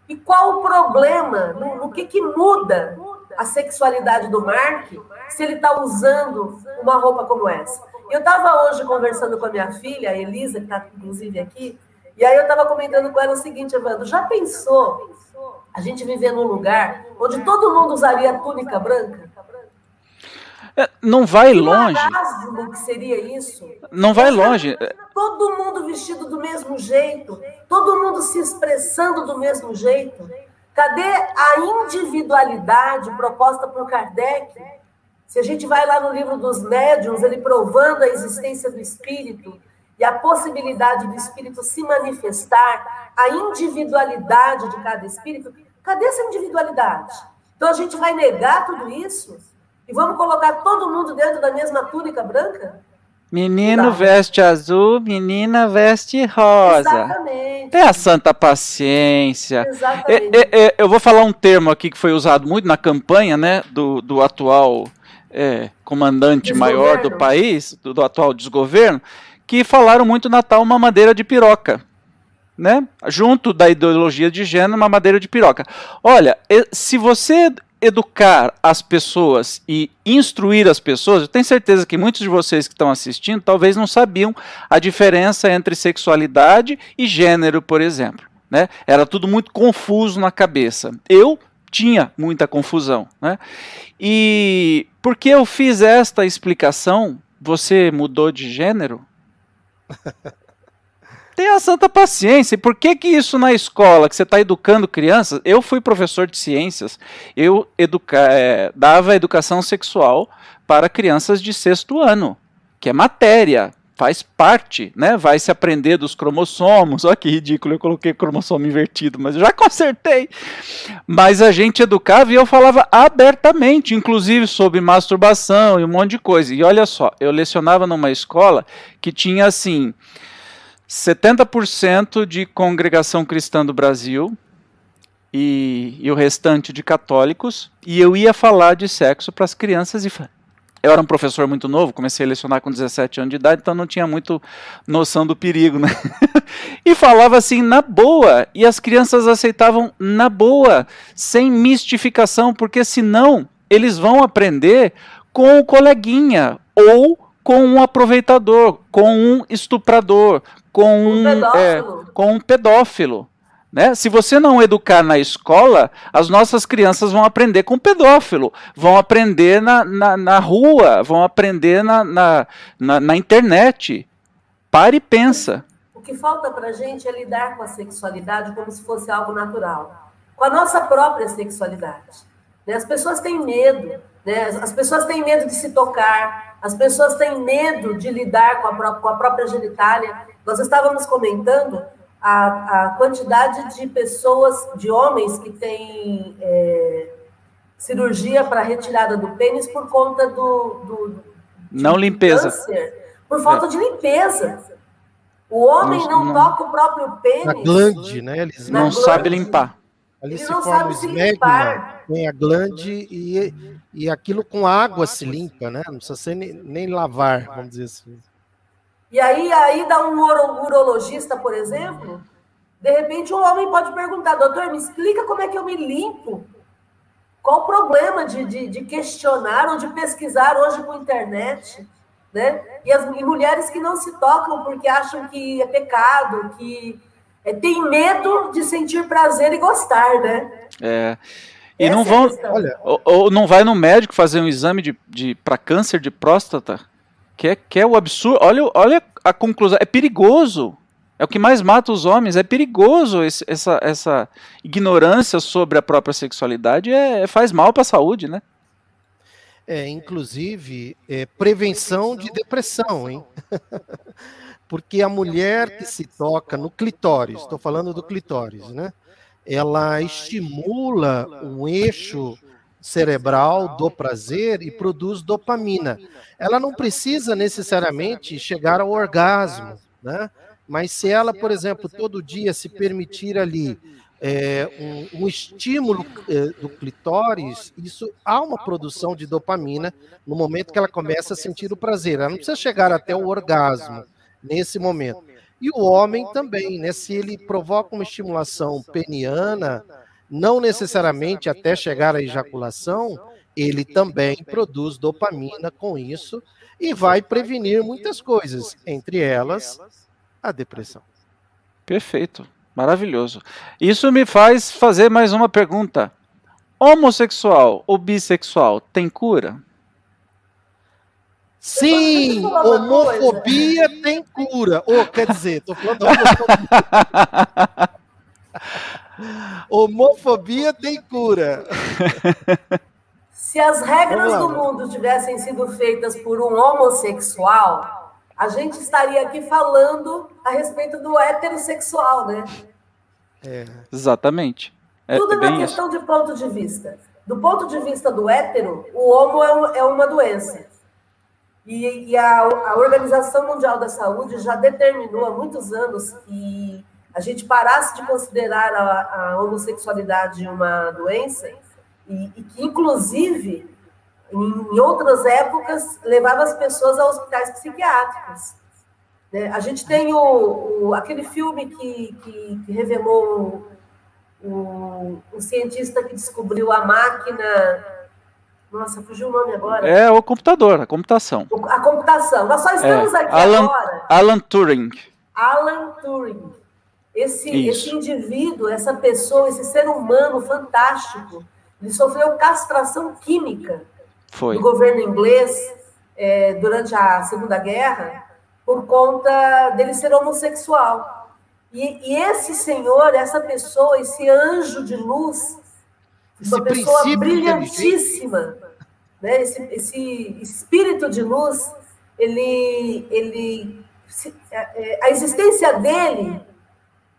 E qual o problema? No, no que, que muda a sexualidade do Mark se ele está usando uma roupa como essa? Eu estava hoje conversando com a minha filha, a Elisa, que está inclusive aqui, e aí eu estava comentando com ela o seguinte, Evandro, já pensou a gente viver num lugar onde todo mundo usaria túnica branca? É, não vai que longe. que seria isso? Não vai longe. Todo mundo vestido do mesmo jeito, todo mundo se expressando do mesmo jeito. Cadê a individualidade proposta por Kardec? Se a gente vai lá no livro dos médiuns, ele provando a existência do espírito e a possibilidade do espírito se manifestar, a individualidade de cada espírito, cadê essa individualidade? Então a gente vai negar tudo isso? E vamos colocar todo mundo dentro da mesma túnica branca? Menino veste azul, menina veste rosa. Exatamente. É a santa paciência. Exatamente. É, é, é, eu vou falar um termo aqui que foi usado muito na campanha né, do, do atual é, comandante desgoverno. maior do país, do, do, atual desgoverno, que falaram muito na tal mamadeira de piroca. Né? Junto da ideologia de gênero, mamadeira de piroca. Olha, se você educar as pessoas e instruir as pessoas, eu tenho certeza que muitos de vocês que estão assistindo talvez não sabiam a diferença entre sexualidade e gênero, por exemplo. Né? Era tudo muito confuso na cabeça. Eu tinha muita confusão. Né? E porque eu fiz esta explicação, você mudou de gênero? Tenha santa paciência. E por que que isso na escola, que você está educando crianças? Eu fui professor de ciências, eu educa é, dava educação sexual para crianças de sexto ano. que é matéria, faz parte, né? Vai se aprender dos cromossomos. Olha que ridículo, eu coloquei cromossomo invertido, mas já consertei. Mas a gente educava e eu falava abertamente, inclusive sobre masturbação e um monte de coisa. E olha só, eu lecionava numa escola que tinha assim 70% de congregação cristã do Brasil, e, e, o restante de católicos, e eu ia falar de sexo para as crianças e eu era um professor muito novo, comecei a lecionar com 17 anos de idade, então não tinha muito noção do perigo, né? e falava assim na boa, e as crianças aceitavam na boa, sem mistificação, porque senão eles vão aprender com o coleguinha ou com um aproveitador, com um estuprador, com um, um é, com um pedófilo. Né? Se você não educar na escola, as nossas crianças vão aprender com pedófilo, vão aprender na, na, na rua, vão aprender na, na, na, na internet. Pare e pensa. O que falta para a gente é lidar com a sexualidade como se fosse algo natural, com a nossa própria sexualidade. Né? As pessoas têm medo, né? as pessoas têm medo de se tocar, as pessoas têm medo de lidar com a, com a própria genitália. Nós estávamos comentando a, a quantidade de pessoas, de homens que têm é, cirurgia para retirada do pênis por conta do. do não limpeza. Câncer, por falta é. de limpeza. O homem não, não, toca o próprio pênis. Na glande, né? Eles não glande. sabe limpar. Ali Ele se não forma sabe se limpar. Tem a glande e, e aquilo com água se limpa, né? Não precisa ser nem, nem lavar, vamos dizer assim. E aí, aí dá um urologista, por exemplo, de repente um homem pode perguntar, doutor, me explica como é que eu me limpo? Qual o problema de, de, de questionar ou de pesquisar hoje com a internet? Né? E as e mulheres que não se tocam porque acham que é pecado, que é, tem medo de sentir prazer e gostar, né? É. E Essa não é vão. olha, ou, ou, não vai no médico fazer um exame de, de para câncer de próstata? Que é, que é o absurdo. Olha, olha a conclusão. É perigoso. É o que mais mata os homens. É perigoso esse, essa, essa ignorância sobre a própria sexualidade. É, faz mal para a saúde, né? É, inclusive, é, prevenção de depressão, hein? Porque a mulher que se toca no clitóris, estou falando do clitóris, né? Ela estimula um eixo cerebral do prazer e produz dopamina. Ela não precisa necessariamente chegar ao orgasmo, né? Mas se ela, por exemplo, todo dia se permitir ali é, um, um, estímulo é, do clitóris, isso há uma produção de dopamina no momento que ela começa a sentir o prazer. Ela não precisa chegar até o orgasmo nesse momento. E o homem também, né? Se ele provoca uma estimulação peniana, não necessariamente até chegar à ejaculação, ele também produz dopamina com isso e vai prevenir muitas coisas, entre elas a depressão. Perfeito, maravilhoso. Isso me faz fazer mais uma pergunta. Homossexual ou bissexual tem cura? Sim, homofobia tem cura. Ou, oh, quer dizer, tô falando homofobia. Homofobia tem cura. Se as regras do mundo tivessem sido feitas por um homossexual, a gente estaria aqui falando a respeito do heterossexual, né? É. Exatamente. É, Tudo é uma questão isso. de ponto de vista. Do ponto de vista do hétero, o homo é, é uma doença. E, e a, a Organização Mundial da Saúde já determinou há muitos anos que a gente parasse de considerar a, a homossexualidade uma doença e, e que, inclusive, em, em, outras épocas, levava as pessoas a hospitais psiquiátricos. Né? A gente tem o, o aquele filme que, que, que revelou o, o, cientista que descobriu a máquina. Nossa, fugiu o nome agora. É o computador, a computação. a computação. Nós só estamos é, aqui Alan, agora. Alan Turing. Alan Turing esse, esse indivíduo, essa pessoa, esse ser humano fantástico, ele sofreu castração química Foi. do governo inglês é, durante a Segunda Guerra por conta dele ser homossexual. E, e, esse senhor, essa pessoa, esse anjo de luz, uma pessoa brilhantíssima, né? esse, esse espírito de luz, ele, ele, é, é, a existência dele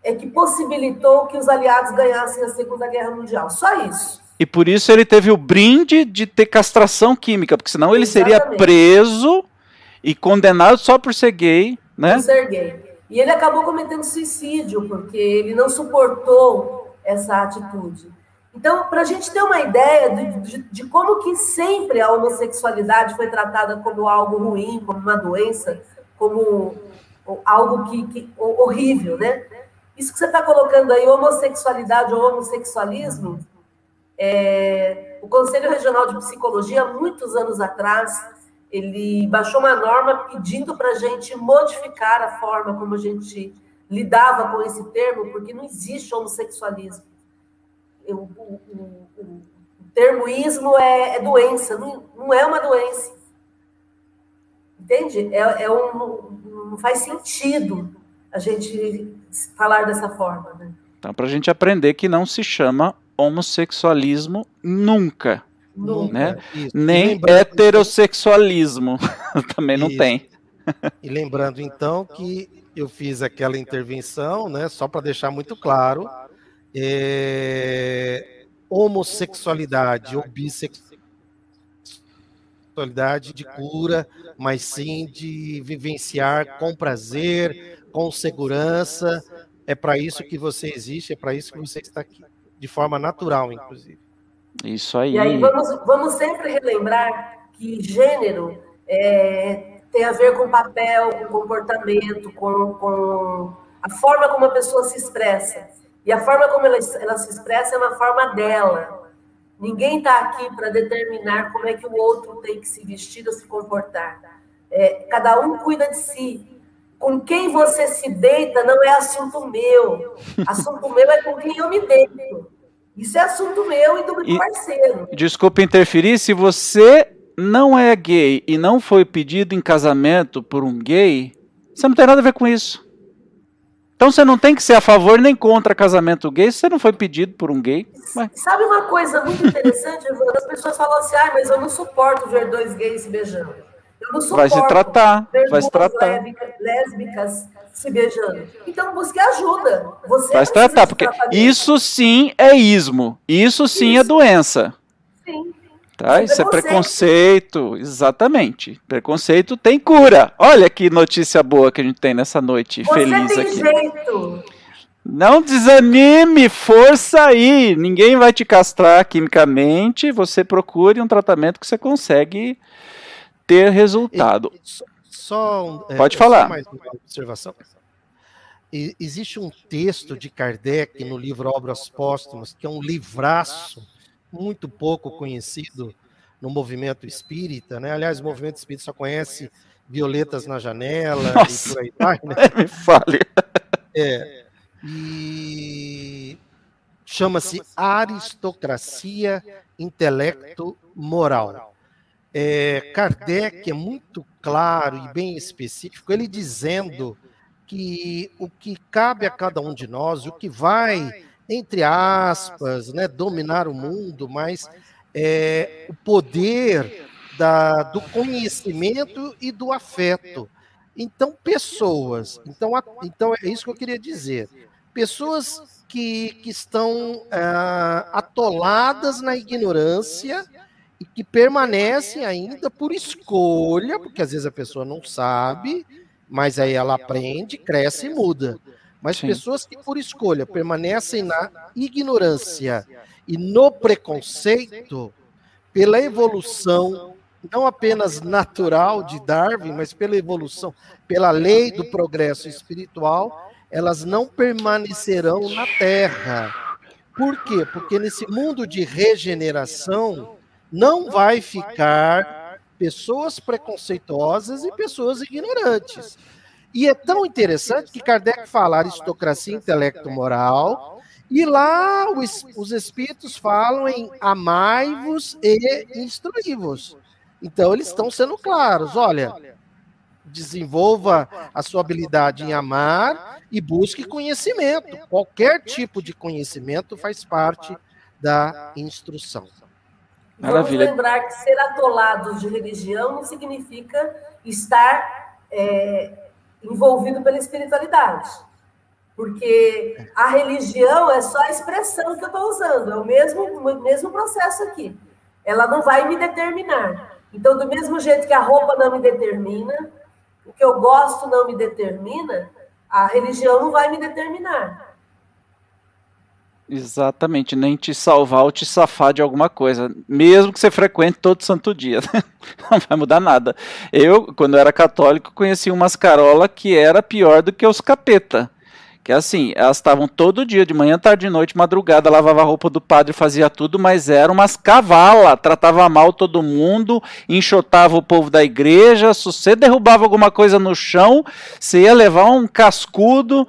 é que possibilitou que os aliados ganhassem a Segunda Guerra Mundial. Só isso. E por isso ele teve o brinde de ter castração química, porque senão ele Exatamente. seria preso e condenado só por ser gay, né? Por ser gay. E ele acabou cometendo suicídio, porque ele não suportou essa atitude. Então, para a gente ter uma ideia de, de, de, como que sempre a homossexualidade foi tratada como algo ruim, como uma doença, como algo que, que horrível, né? Isso que você está colocando aí, homossexualidade ou homossexualismo, é, o Conselho Regional de Psicologia, muitos anos atrás, ele baixou uma norma pedindo para a gente modificar a forma como a gente lidava com esse termo, porque não existe homossexualismo. O, o, o, o termo ismo é, é doença, não, não, é uma doença. Entende? É, é um, não faz sentido a gente falar dessa forma. Né? Então, para a gente aprender que não se chama homossexualismo nunca. Nunca. Né? Nem heterossexualismo também não Isso. tem. E lembrando então que eu fiz aquela intervenção, né, só para deixar muito claro, é, homossexualidade ou bissexualidade de cura, mas sim de vivenciar com prazer, com segurança. É para isso que você existe, é para isso que você está aqui, de forma natural, inclusive. Isso aí. E aí vamos, vamos sempre relembrar que gênero é, tem a ver com papel, com comportamento, com, com a forma como a pessoa se expressa. E a forma como ela, ela se expressa é uma forma dela. Ninguém está aqui para determinar como é que o outro tem que se vestir ou se comportar. É, cada um cuida de si. Com quem você se deita não é assunto meu. Assunto meu é com quem eu me deito. Isso é assunto meu e do meu parceiro. Desculpe interferir, se você não é gay e não foi pedido em casamento por um gay, você não tem nada a ver com isso. Então você não tem que ser a favor nem contra casamento gay se você não foi pedido por um gay. Ué. Sabe uma coisa muito interessante? As pessoas falam assim, ah, mas eu não suporto ver dois gays se beijando. Eu não suporto vai se tratar, ver vai se tratar. lésbicas se beijando. Então busque ajuda. Você vai se tratar, porque isso sim é ismo. Isso sim é isso. é doença. Sim. Tá? Isso, é preconceito, exatamente. Preconceito tem cura. Olha que notícia boa que a gente tem nessa noite Você feliz tem aqui. Jeito. Não desanime, força aí. Ninguém vai te castrar quimicamente. Você procure um tratamento que você consegue ter resultado. E, só, é, Pode falar. Só mais uma observação. E, existe um texto de Kardec no livro Obras Póstumas, que é um livraço muito pouco conhecido no movimento espírita, né? Aliás, o movimento espírita só conhece violetas na janela Nossa, e por aí vai, né? Me fale. É. E chama-se Aristocracia Intelecto Moral. É, Kardec é muito claro e bem específico, ele dizendo que o que cabe a cada um de nós, o que vai entre aspas, né, dominar o mundo, mas é, o poder da, do conhecimento e do afeto. Então, pessoas, então, então é isso que eu queria dizer. Pessoas que, que estão é, atoladas na ignorância e que permanecem ainda por escolha, porque às vezes a pessoa não sabe, mas aí ela aprende, cresce e muda. Mas Sim. pessoas que, por escolha, permanecem na ignorância e no preconceito, pela evolução, não apenas natural de Darwin, mas pela evolução, pela lei do progresso espiritual, elas não permanecerão na Terra. Por quê? Porque nesse mundo de regeneração não vai ficar pessoas preconceituosas e pessoas ignorantes. E é tão interessante que Kardec fala aristocracia intelecto-moral, e lá os, os espíritos falam em amai-vos e instruí-vos. Então, eles estão sendo claros: olha, desenvolva a sua habilidade em amar e busque conhecimento. Qualquer tipo de conhecimento faz parte da instrução. Maravilha. Vamos lembrar que ser atolados de religião não significa estar é, envolvido pela espiritualidade. Porque a religião é só a expressão que eu estou usando, é o mesmo, o mesmo processo aqui. Ela não vai me determinar. Então, do mesmo jeito que a roupa não me determina, o que eu gosto não me determina, a religião não vai me determinar. Exatamente, nem te salvar ou te safar de alguma coisa, mesmo que você frequente todo santo dia, não vai mudar nada. Eu, quando era católico, conheci umas carola que era pior do que os capeta. Que assim, elas estavam todo dia, de manhã, tarde noite, madrugada, lavava a roupa do padre, fazia tudo, mas eram umas cavala, tratava mal todo mundo, enxotava o povo da igreja, se você derrubava alguma coisa no chão, você ia levar um cascudo.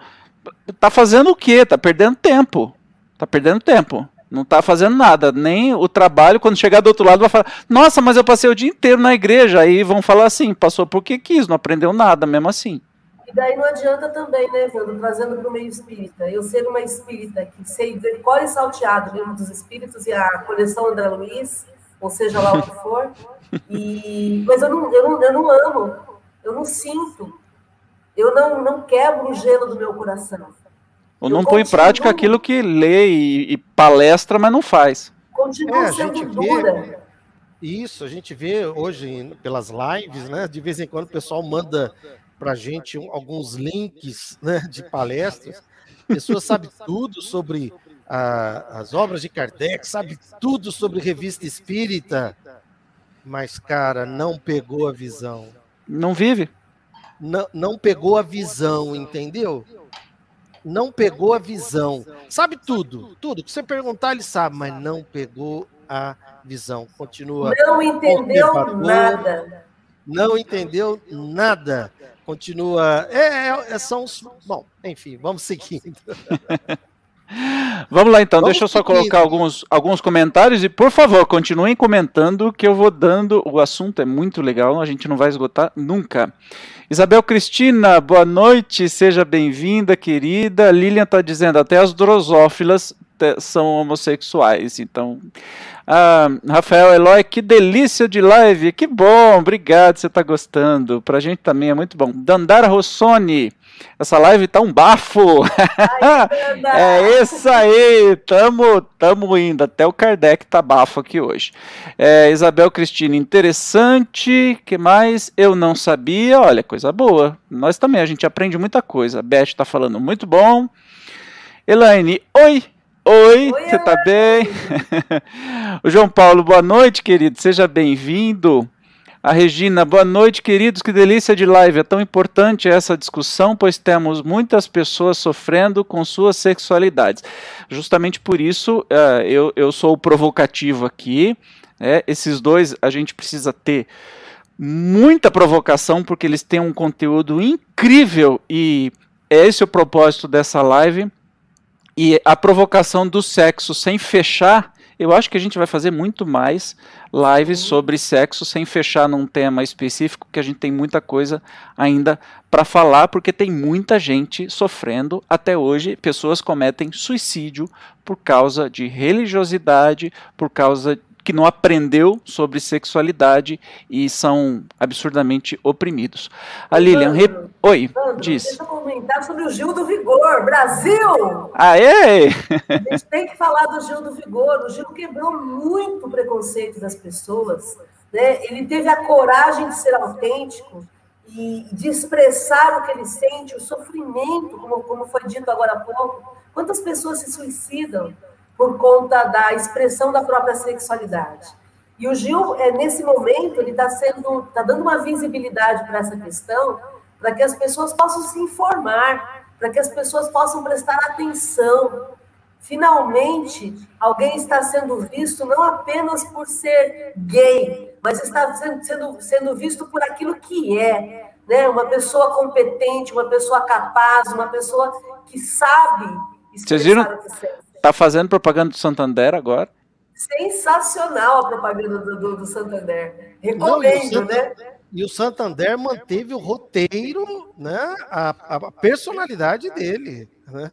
Tá fazendo o quê? Tá perdendo tempo. Tá perdendo tempo. Não tá fazendo nada. Nem o trabalho, quando chegar do outro lado, vai falar: Nossa, mas eu passei o dia inteiro na igreja. Aí vão falar assim: passou porque quis, não aprendeu nada, mesmo assim. E daí não adianta também, né, Vando, trazendo para o meio espírita. Eu ser uma espírita que sei de cor e salteado livro dos espíritos e a coleção André Luiz, ou seja lá o que for, e... mas eu não, eu, não, eu não amo, eu não sinto, eu não, não quebro o gelo do meu coração. Ou não põe em prática aquilo que lê e, e palestra, mas não faz. Continua é, sendo dura. Vê, isso, a gente vê hoje pelas lives, né? De vez em quando o pessoal manda para a gente alguns links né, de palestras. A pessoa sabe tudo sobre a, as obras de Kardec, sabe tudo sobre revista espírita, mas, cara, não pegou a visão. Não vive? Não, não pegou a visão, entendeu? Não pegou a visão. Sabe tudo, tudo. Que você perguntar, ele sabe, mas não pegou a visão. Continua. Não entendeu nada. Não entendeu nada. Continua. É, é, é são os. Bom, enfim, vamos seguindo. Vamos lá então, Vamos deixa eu só colocar alguns, alguns comentários e por favor, continuem comentando que eu vou dando. O assunto é muito legal, a gente não vai esgotar nunca. Isabel Cristina, boa noite, seja bem-vinda, querida. Lilian está dizendo, até as drosófilas são homossexuais, então. Ah, Rafael Eloy, que delícia de live, que bom, obrigado, você está gostando. Pra gente também é muito bom. Dandara Rossoni, essa live tá um bafo. é isso aí, tamo, tamo indo. Até o Kardec tá bafo aqui hoje. É, Isabel Cristina, interessante. que mais? Eu não sabia. Olha, coisa boa. Nós também, a gente aprende muita coisa. A Beth tá falando muito bom. Elaine, oi. Oi, oi você tá bem? o João Paulo, boa noite, querido. Seja bem-vindo. A Regina, boa noite, queridos. Que delícia de live. É tão importante essa discussão, pois temos muitas pessoas sofrendo com suas sexualidades. Justamente por isso, uh, eu, eu sou o provocativo aqui. É, esses dois a gente precisa ter muita provocação, porque eles têm um conteúdo incrível e é esse o propósito dessa live. E a provocação do sexo sem fechar eu acho que a gente vai fazer muito mais lives sobre sexo sem fechar num tema específico, que a gente tem muita coisa ainda para falar, porque tem muita gente sofrendo até hoje. Pessoas cometem suicídio por causa de religiosidade, por causa que não aprendeu sobre sexualidade e são absurdamente oprimidos. A Lilian, re... oi, Sandro, diz. Deixa eu comentar sobre o Gil do Vigor, Brasil! Aê! A gente tem que falar do Gil do Vigor. O Gil quebrou muito o preconceito das pessoas. Né? Ele teve a coragem de ser autêntico e de expressar o que ele sente, o sofrimento, como, como foi dito agora há pouco. Quantas pessoas se suicidam? Por conta da expressão da própria sexualidade. E o Gil, é, nesse momento, ele está sendo, está dando uma visibilidade para essa questão, para que as pessoas possam se informar, para que as pessoas possam prestar atenção. Finalmente, alguém está sendo visto não apenas por ser gay, mas está sendo, sendo, sendo visto por aquilo que é, né? Uma pessoa competente, uma pessoa capaz, uma pessoa que sabe Vocês viram? o que sente. Tá fazendo propaganda do Santander agora? Sensacional a propaganda do, do, do Santander. Recomendo, Não, né? E o Santander manteve o roteiro, né? A, a personalidade dele. Né?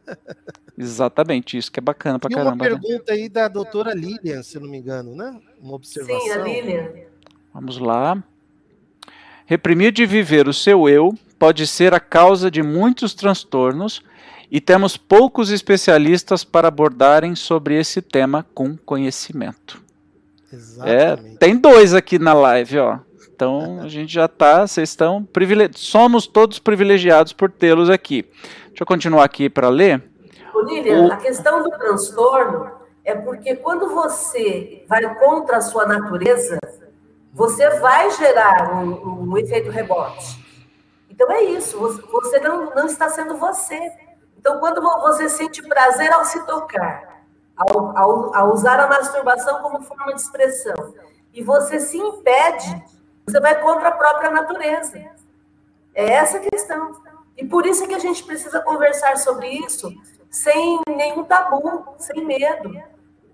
Exatamente, isso que é bacana pra e caramba. Uma né? pergunta né? aí da doutora Lilian, se não me engano, né? Uma observação. Sim, a Lilian. Vamos lá. Reprimir de viver o seu eu pode ser a causa de muitos transtornos e temos poucos especialistas para abordarem sobre esse tema com conhecimento. Exatamente. É, tem dois aqui na live, ó. Então a gente já está, vocês estão privilegiados. Somos todos privilegiados por tê-los aqui. Deixa eu continuar aqui para ler. Lilian, o... a questão do transtorno é porque quando você vai contra a sua natureza, você vai gerar um, um efeito rebote. Então é isso, você não, não está sendo você. Então, quando você sente prazer ao se tocar, ao, ao, ao usar a masturbação como forma de expressão, e você se impede, você vai contra a própria natureza. É essa a questão. E por isso que a gente precisa conversar sobre isso sem nenhum tabu, sem medo.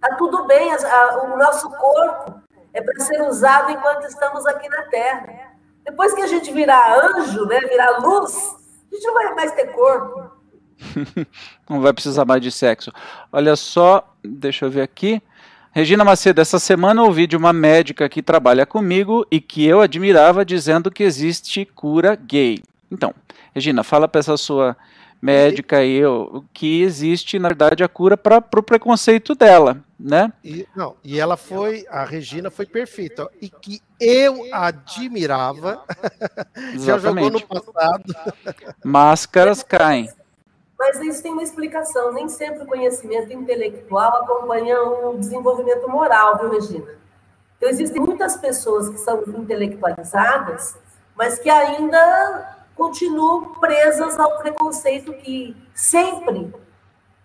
Tá tudo bem, a, a, o nosso corpo é para ser usado enquanto estamos aqui na Terra. Depois que a gente virar anjo, né, virar luz, a gente não vai mais ter corpo. não vai precisar mais de sexo. Olha só, deixa eu ver aqui. Regina Macedo, essa semana ouvi de uma médica que trabalha comigo e que eu admirava dizendo que existe cura gay. Então, Regina, fala para essa sua médica aí que existe, na verdade, a cura para o preconceito dela, né? E, não, e ela foi, a Regina foi perfeita, e que eu admirava, já jogou no passado. Máscaras caem. Mas isso tem uma explicação. Nem sempre o conhecimento intelectual acompanha o desenvolvimento moral, viu, Regina? Então, existem muitas pessoas que são intelectualizadas, mas que ainda continuam presas ao preconceito que sempre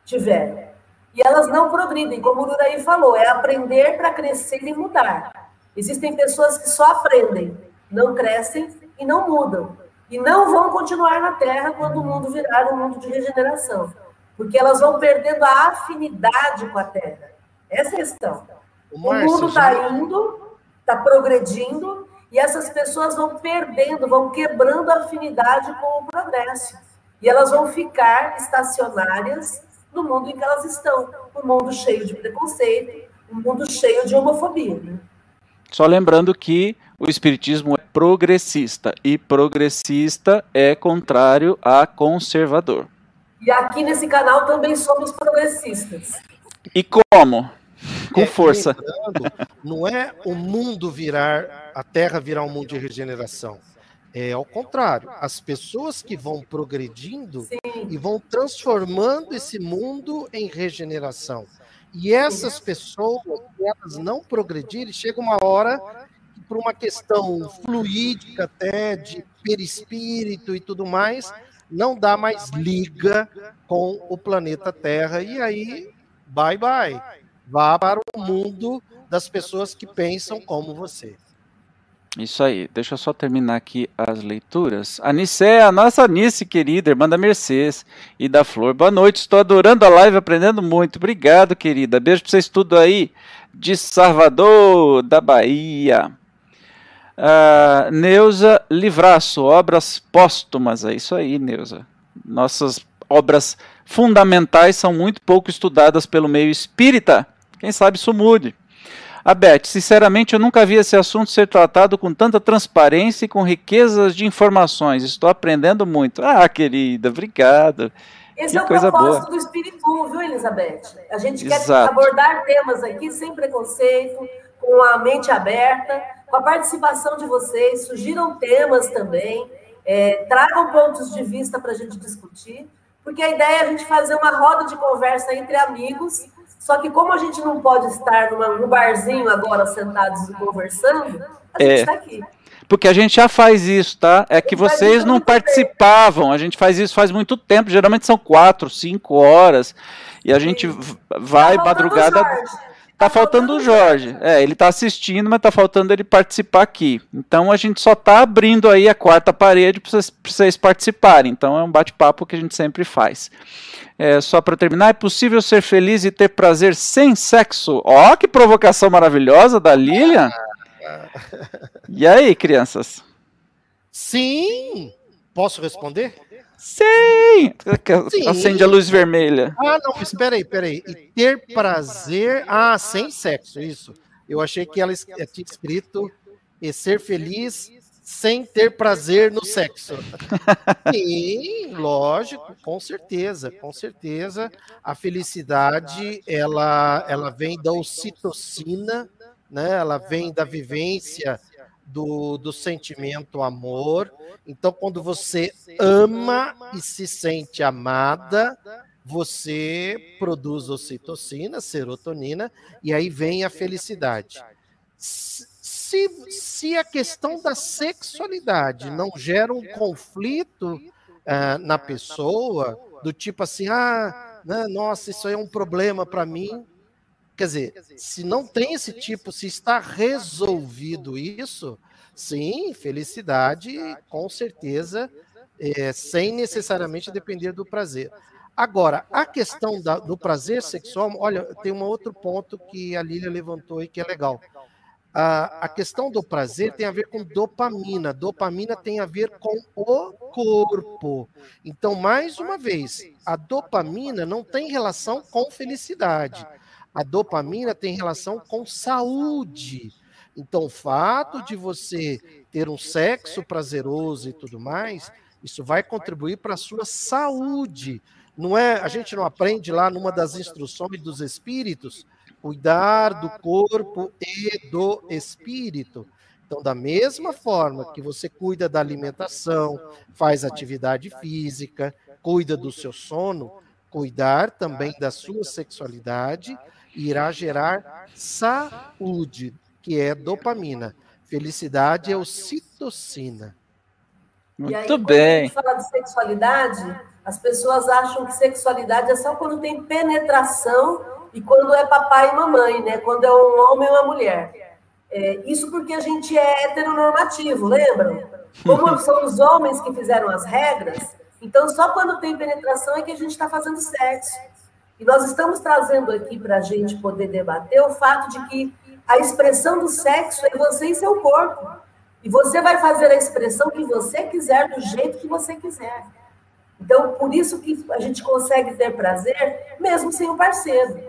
tiveram. E elas não progridem, como o Uraí falou, é aprender para crescer e mudar. Existem pessoas que só aprendem, não crescem e não mudam e não vão continuar na Terra quando o mundo virar um mundo de regeneração, porque elas vão perdendo a afinidade com a Terra. Essa é a questão. O, o mundo está indo, está progredindo, e essas pessoas vão perdendo, vão quebrando a afinidade com o progresso. E elas vão ficar estacionárias no mundo em que elas estão, um mundo cheio de preconceito, um mundo cheio de homofobia. Né? Só lembrando que o espiritismo é progressista e progressista é contrário a conservador. E aqui nesse canal também somos progressistas. E como? Com é, força. Não é o mundo virar, a Terra virar um mundo de regeneração. É ao contrário, as pessoas que vão progredindo Sim. e vão transformando esse mundo em regeneração. E essas pessoas, elas não progredirem, chega uma hora que, por uma questão fluídica até, de perispírito e tudo mais, não dá mais liga com o planeta Terra. E aí, bye bye. Vá para o mundo das pessoas que pensam como você. Isso aí, deixa eu só terminar aqui as leituras. Anice, a nossa Anice querida, irmã da Mercedes e da Flor. Boa noite, estou adorando a live, aprendendo muito. Obrigado, querida. Beijo para vocês tudo aí de Salvador, da Bahia. Uh, Neuza Livraço, obras póstumas. É isso aí, Neuza. Nossas obras fundamentais são muito pouco estudadas pelo meio espírita. Quem sabe isso mude. A Beth, sinceramente, eu nunca vi esse assunto ser tratado com tanta transparência e com riquezas de informações. Estou aprendendo muito. Ah, querida, obrigado. Esse que é o coisa propósito boa. do Espírito, viu, Elizabeth? A gente Exato. quer abordar temas aqui sem preconceito, com a mente aberta, com a participação de vocês. Surgiram temas também, é, tragam pontos de vista para a gente discutir, porque a ideia é a gente fazer uma roda de conversa entre amigos só que como a gente não pode estar numa, num barzinho agora sentados e conversando, a gente está é. aqui. Porque a gente já faz isso, tá? É que vocês não participavam. A gente faz isso faz muito tempo. Geralmente são quatro, cinco horas. E a gente vai tá madrugada. Tá, tá faltando o Jorge. É, ele tá assistindo, mas tá faltando ele participar aqui. Então a gente só tá abrindo aí a quarta parede para vocês, vocês participarem. Então é um bate-papo que a gente sempre faz. É, só para terminar, é possível ser feliz e ter prazer sem sexo? Ó, oh, que provocação maravilhosa da Lilian. E aí, crianças? Sim. Posso responder? Sim! Sim! Acende a luz vermelha. Ah, não, espera aí, espera aí. E ter prazer. Ah, sem sexo, isso. Eu achei que ela tinha escrito e ser feliz sem ter prazer no sexo. Sim, lógico, com certeza, com certeza. A felicidade, ela, ela vem da ocitocina, né? Ela vem da vivência do, do sentimento amor. Então, quando você ama e se sente amada, você produz ocitocina, serotonina, e aí vem a felicidade. Se, se a questão da sexualidade não gera um conflito uh, na pessoa, do tipo assim, ah, né, nossa, isso aí é um problema para mim. Quer dizer, se não tem esse tipo, se está resolvido isso, sim, felicidade, com certeza, é, sem necessariamente depender do prazer. Agora, a questão da, do prazer sexual, olha, tem um outro ponto que a Lília levantou aí que é legal. A, a questão do prazer tem a ver com dopamina. Dopamina tem a ver com o corpo. Então, mais uma vez, a dopamina não tem relação com felicidade. A dopamina tem relação com saúde. Então, o fato de você ter um sexo prazeroso e tudo mais, isso vai contribuir para a sua saúde. Não é, a gente não aprende lá numa das instruções dos espíritos, cuidar do corpo e do espírito. Então, da mesma forma que você cuida da alimentação, faz atividade física, cuida do seu sono, cuidar também da sua sexualidade irá gerar saúde, que é dopamina. Felicidade é ocitocina. Muito e aí, bem. Quando a gente fala de sexualidade, as pessoas acham que sexualidade é só quando tem penetração e quando é papai e mamãe, né? Quando é um homem e uma mulher. É, isso porque a gente é heteronormativo, lembram? Como são os homens que fizeram as regras, então só quando tem penetração é que a gente está fazendo sexo. E nós estamos trazendo aqui para a gente poder debater o fato de que a expressão do sexo é você e seu corpo. E você vai fazer a expressão que você quiser, do jeito que você quiser. Então, por isso que a gente consegue ter prazer, mesmo sem o parceiro.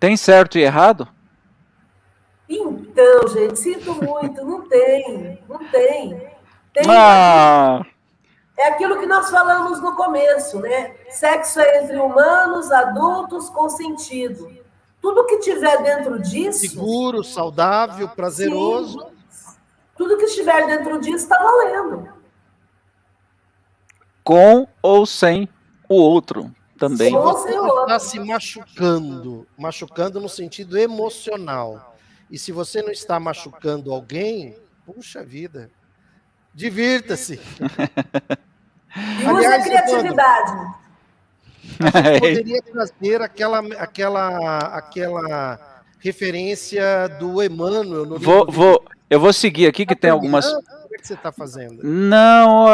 Tem certo e errado? Então, gente, sinto muito, não tem, não tem. tem ah. É aquilo que nós falamos no começo, né? Sexo é entre humanos, adultos, consentido. Tudo que tiver dentro disso. Seguro, saudável, prazeroso. Sim, tudo que estiver dentro disso está valendo com ou sem o outro também. Se você está se machucando, machucando no sentido emocional, e se você não está machucando alguém, puxa vida, divirta-se. E use criatividade. a gente poderia trazer aquela, aquela, aquela referência do Emmanuel. No vou, vou, eu vou seguir aqui que tem algumas que você está fazendo? Não,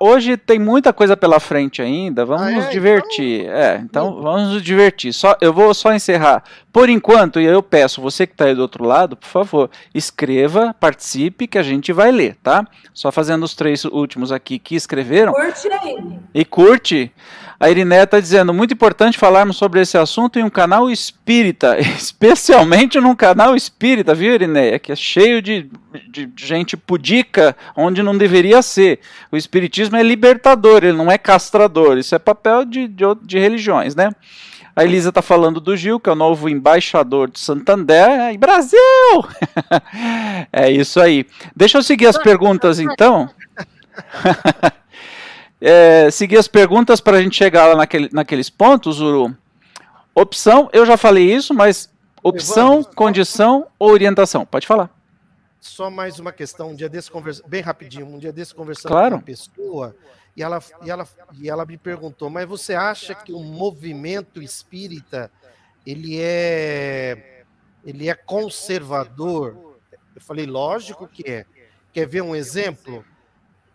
hoje tem muita coisa pela frente ainda. Vamos ah, nos é? divertir. Então... É, então vamos nos divertir. Só, eu vou só encerrar. Por enquanto, e eu peço, você que está aí do outro lado, por favor, escreva, participe, que a gente vai ler, tá? Só fazendo os três últimos aqui que escreveram. Curte aí. E curte. A Iriné está dizendo, muito importante falarmos sobre esse assunto em um canal espírita, especialmente num canal espírita, viu, Iriné? Que é cheio de, de gente pudica, onde não deveria ser. O espiritismo é libertador, ele não é castrador. Isso é papel de, de, de religiões, né? A Elisa está falando do Gil, que é o novo embaixador de Santander. E Brasil! é isso aí. Deixa eu seguir as perguntas, então. é, seguir as perguntas para a gente chegar lá naquele, naqueles pontos, Uru. Opção, eu já falei isso, mas opção, condição ou orientação? Pode falar. Só mais uma questão, um dia desse conversa, bem rapidinho, um dia desse conversando claro. com uma pessoa e ela, e, ela, e ela me perguntou, mas você acha que o movimento espírita ele é ele é conservador? Eu falei, lógico que é. Quer ver um exemplo?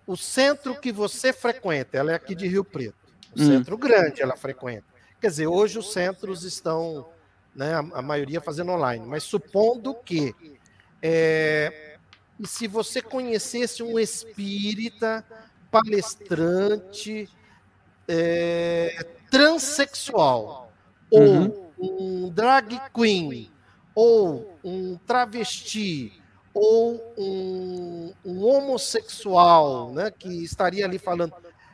O centro que você frequenta, ela é aqui de Rio Preto, o hum. centro grande ela frequenta. Quer dizer, hoje os centros estão, né, a, maioria fazendo online, mas supondo que, é, e se você conhecesse um espírita, palestrante, é, transexual, uhum. ou um drag queen, ou um travesti, ou um, um homossexual, né, que estaria ali falando,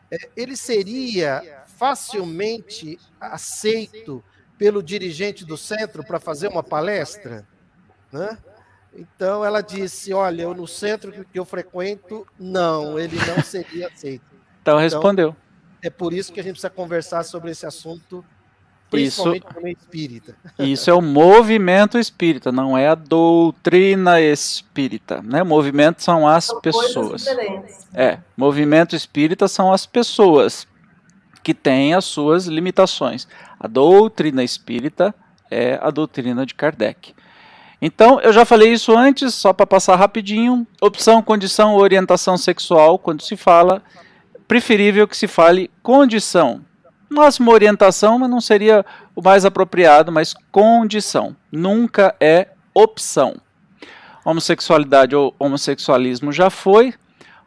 é, ele seria facilmente aceito pelo dirigente do centro para fazer uma palestra, né? Então ela disse: Olha, eu no centro que eu frequento, não, ele não seria aceito. Então respondeu. Então, é por isso que a gente precisa conversar sobre esse assunto, principalmente isso, meio espírita. Isso é o movimento espírita, não é a doutrina espírita. Né? Movimento são as são pessoas. É, movimento espírita são as pessoas que têm as suas limitações. A doutrina espírita é a doutrina de Kardec. Então, eu já falei isso antes, só para passar rapidinho. Opção, condição, orientação sexual, quando se fala, preferível que se fale condição. Máxima orientação, mas não seria o mais apropriado, mas condição. Nunca é opção. Homossexualidade ou homossexualismo já foi.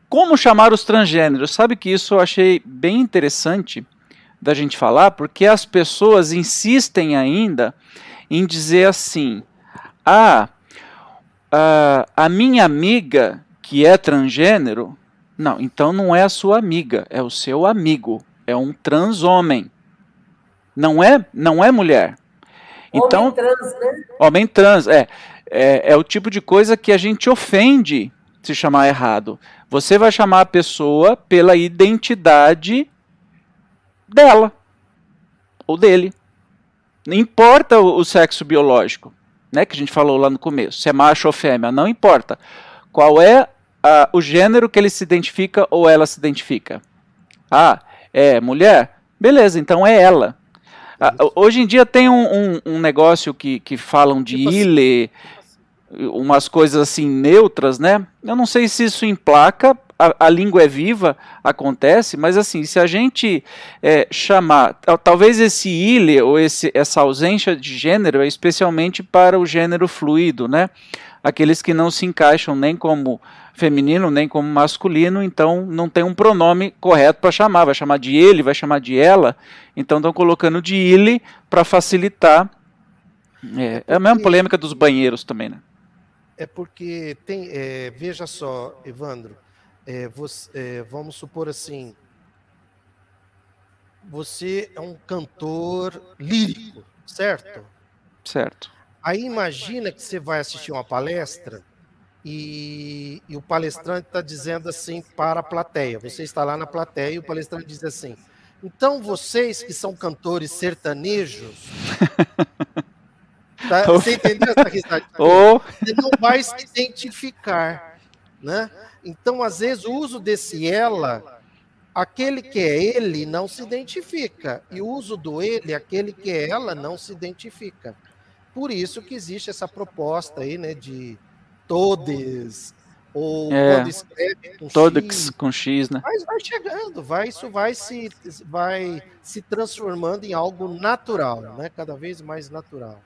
Como chamar os transgêneros? Sabe que isso eu achei bem interessante da gente falar, porque as pessoas insistem ainda em dizer assim: ah, a, a minha amiga que é transgênero, não, então não é a sua amiga, é o seu amigo, é um trans homem. Não é, não é mulher. Então, homem trans, né? Homem trans, é, é, é o tipo de coisa que a gente ofende se chamar errado. Você vai chamar a pessoa pela identidade dela ou dele. Não importa o, o sexo biológico né, que a gente falou lá no começo, se é macho ou fêmea, não importa. Qual é a, o gênero que ele se identifica ou ela se identifica? Ah, é mulher? Beleza, então é ela. Ah, hoje em dia tem um, um, um, negócio que, que falam de tipo assim, ile, umas coisas assim neutras, né? Eu não sei se isso emplaca a, a, língua é viva, acontece, mas assim, se a gente é, chamar, talvez esse ile ou esse, essa ausência de gênero é especialmente para o gênero fluido, né? Aqueles que não se encaixam nem como feminino nem como masculino, então não tem um pronome correto para chamar, vai chamar de ele, vai chamar de ela, então estão colocando de ele para facilitar. É, é a mesma polêmica dos banheiros também, né? É porque tem, é, veja só, Evandro, é, você, é, vamos supor assim, você é um cantor lírico, certo? Certo. Aí imagina que você vai assistir uma palestra e, e o palestrante está dizendo assim para a plateia. Você está lá na plateia e o palestrante diz assim: então vocês que são cantores sertanejos, tá, você entendeu essa risadinha? Oh. Você não vai se identificar, né? Então, às vezes, o uso desse ela, aquele que é ele não se identifica. E o uso do ele, aquele que é ela, não se identifica. Por isso que existe essa proposta aí, né, de todes, ou é, quando escreve com todos X, com X, né? Mas vai chegando, vai, isso vai se, vai se transformando em algo natural, né? Cada vez mais natural.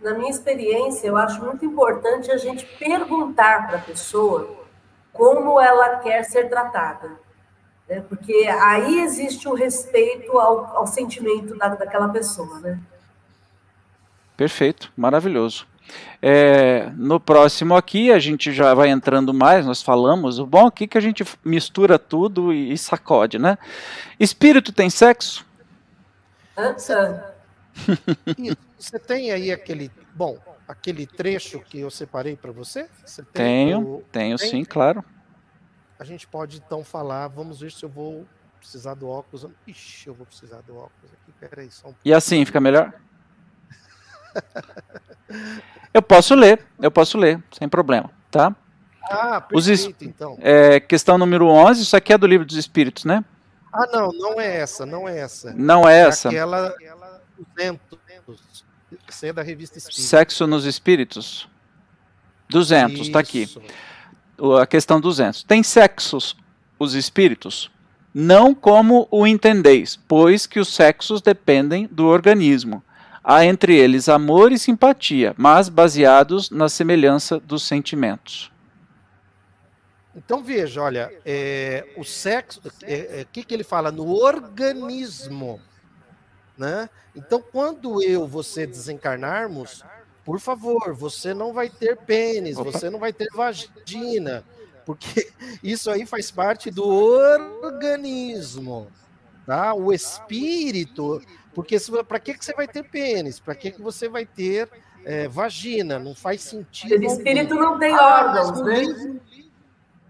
Na minha experiência, eu acho muito importante a gente perguntar para a pessoa como ela quer ser tratada. Né? Porque aí existe o respeito ao, ao sentimento da, daquela pessoa. Né? Perfeito, maravilhoso. É, no próximo aqui a gente já vai entrando mais, nós falamos. O bom aqui é que a gente mistura tudo e, e sacode, né? Espírito tem sexo? você tem aí aquele. Bom, aquele trecho que eu separei para você? você tenho, o... tenho tem? sim, claro. A gente pode então falar, vamos ver se eu vou precisar do óculos. Ixi, eu vou precisar do óculos aqui, peraí, só um E assim, fica melhor? Eu posso ler, eu posso ler, sem problema, tá? Ah, perfeito, então. É, questão número 11, isso aqui é do livro dos Espíritos, né? Ah, não, não é essa, não é essa. Não é, é essa. Aquela, aquela 200, você é da revista Espírita. Sexo nos Espíritos? 200, Isso. tá aqui. A questão 200. Tem sexos os espíritos? Não como o entendeis, pois que os sexos dependem do organismo. Há entre eles amor e simpatia, mas baseados na semelhança dos sentimentos. Então veja, olha, é, o sexo, o é, é, que, que ele fala? No organismo. Né? Então, quando eu, você desencarnarmos, por favor, você não vai ter pênis, Opa. você não vai ter vagina, porque isso aí faz parte do organismo, tá? O espírito, porque para que, que você vai ter pênis? Para que, que você vai ter é, vagina? Não faz sentido. O espírito não tem ah, órgãos, né? Livro,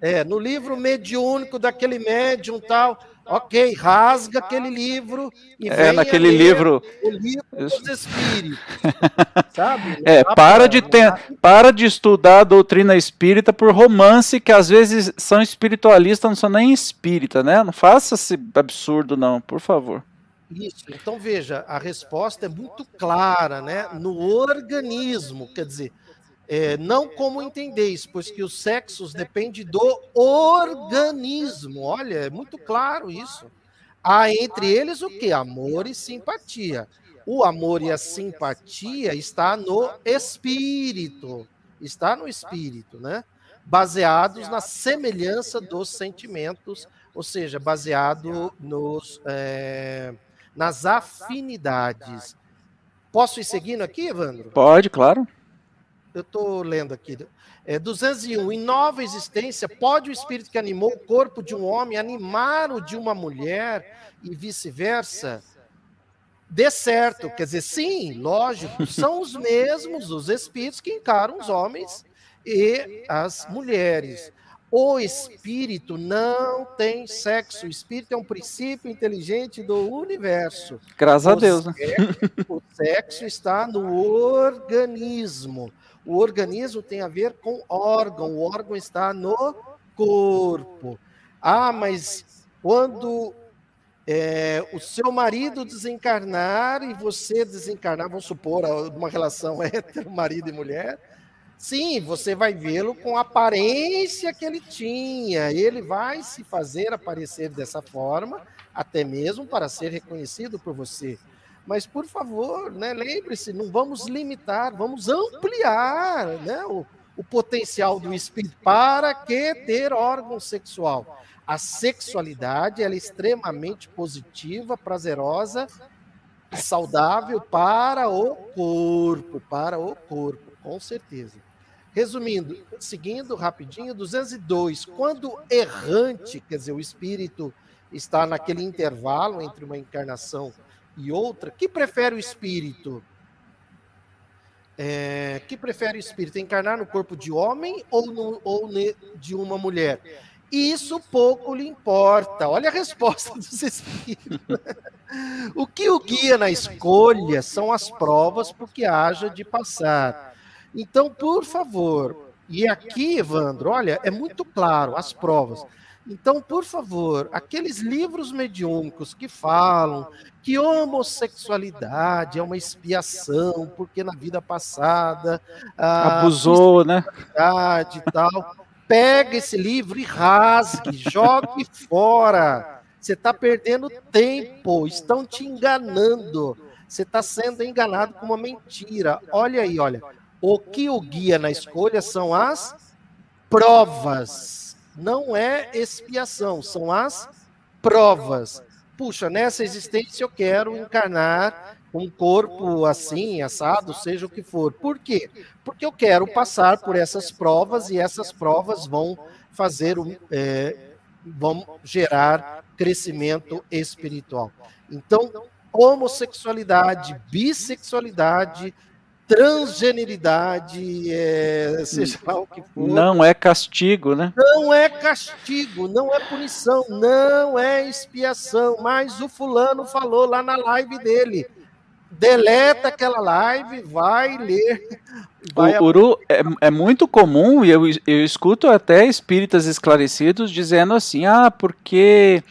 é, no livro mediúnico daquele médium tal, ok, rasga aquele livro e é, naquele livro o livro dos espíritos, sabe? é, para de ter, para de estudar a doutrina espírita por romance que às vezes são espiritualistas, não são nem espírita, né? Não faça esse absurdo não, por favor. Isso. Então veja, a resposta é muito clara, né? No organismo, quer dizer, é, não como entendeis, pois que os sexos dependem do organismo. Olha, é muito claro isso. Há entre eles o que? Amor e simpatia. O amor e a simpatia está no espírito. Está no espírito, né? Baseados na semelhança dos sentimentos, ou seja, baseado nos, é, nas afinidades. Posso ir seguindo aqui, Evandro? Pode, claro eu estou lendo aqui. É, 201. Em nova existência, pode o espírito que animou o corpo de um homem animar o de uma mulher e vice-versa? Dê certo. Quer dizer, sim, lógico, são os mesmos os espíritos que encaram os homens e as mulheres. O espírito não tem sexo. O espírito é um princípio inteligente do universo. Graças o a Deus. Né? Sexo, o sexo está no organismo. O organismo tem a ver com órgão, o órgão está no corpo. Ah, mas quando é, o seu marido desencarnar e você desencarnar, vamos supor, uma relação entre marido e mulher, sim, você vai vê-lo com a aparência que ele tinha, ele vai se fazer aparecer dessa forma, até mesmo para ser reconhecido por você. Mas, por favor, né, lembre-se, não vamos limitar, vamos ampliar né, o, o potencial do espírito. Para que ter órgão sexual? A sexualidade é extremamente positiva, prazerosa e saudável para o corpo, para o corpo, com certeza. Resumindo, seguindo rapidinho, 202, quando errante, quer dizer, o espírito está naquele intervalo entre uma encarnação e outra, que prefere o espírito? É, que prefere o espírito? Encarnar no corpo de homem ou, no, ou ne, de uma mulher? Isso pouco lhe importa. Olha a resposta dos espíritos. o que o guia na escolha são as provas porque haja de passar. Então, por favor, e aqui, Evandro, olha, é muito claro as provas. Então, por favor, aqueles livros mediúnicos que falam que homossexualidade é uma expiação, porque na vida passada abusou, né? E tal. Pega esse livro e rasgue, jogue fora. Você está perdendo tempo, estão te enganando. Você está sendo enganado com uma mentira. Olha aí, olha. O que o guia na escolha são as provas não é expiação, são as provas. Puxa, nessa existência eu quero encarnar um corpo assim, assado, seja o que for. Por quê? Porque eu quero passar por essas provas e essas provas vão fazer, é, vão gerar crescimento espiritual. Então, homossexualidade, bissexualidade, transgeneridade, é, seja lá o que for. Não é castigo, né? Não é castigo, não é punição, não é expiação. Mas o fulano falou lá na live dele. Deleta aquela live, vai ler. Vai o Uru é, é, muito comum, e eu, eu escuto até espíritas esclarecidos dizendo assim: ah, porque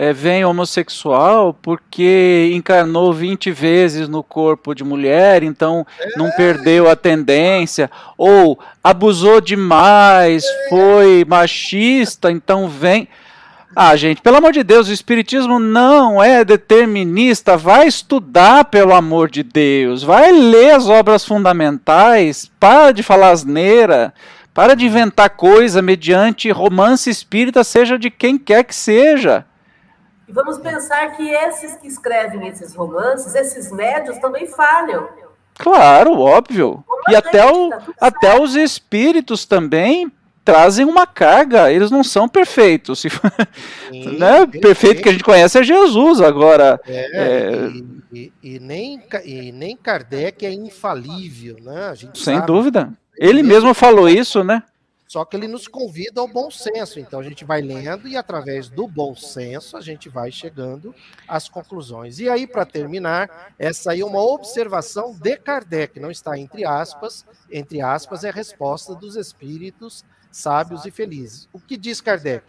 é, vem homossexual porque encarnou 20 vezes no corpo de mulher, então é. não perdeu a tendência, ou abusou demais, é. foi machista, então vem. Ah, gente, pelo amor de Deus, o Espiritismo não é determinista. Vai estudar, pelo amor de Deus. Vai ler as obras fundamentais. Para de falar asneira. Para de inventar coisa mediante romance espírita, seja de quem quer que seja. E vamos pensar que esses que escrevem esses romances, esses médios também falham. Claro, óbvio. Como E até, o, tá até os espíritos também trazem uma carga, eles não são perfeitos. Sim, né? Perfeito que a gente conhece é Jesus, agora. É, é... E, e, e, nem, e nem Kardec é infalível, né? Sem sabe. dúvida. Ele mesmo falou isso, né? Só que ele nos convida ao bom senso. Então a gente vai lendo e através do bom senso a gente vai chegando às conclusões. E aí, para terminar, essa aí é uma observação de Kardec, não está entre aspas, entre aspas é a resposta dos espíritos sábios e felizes. O que diz Kardec?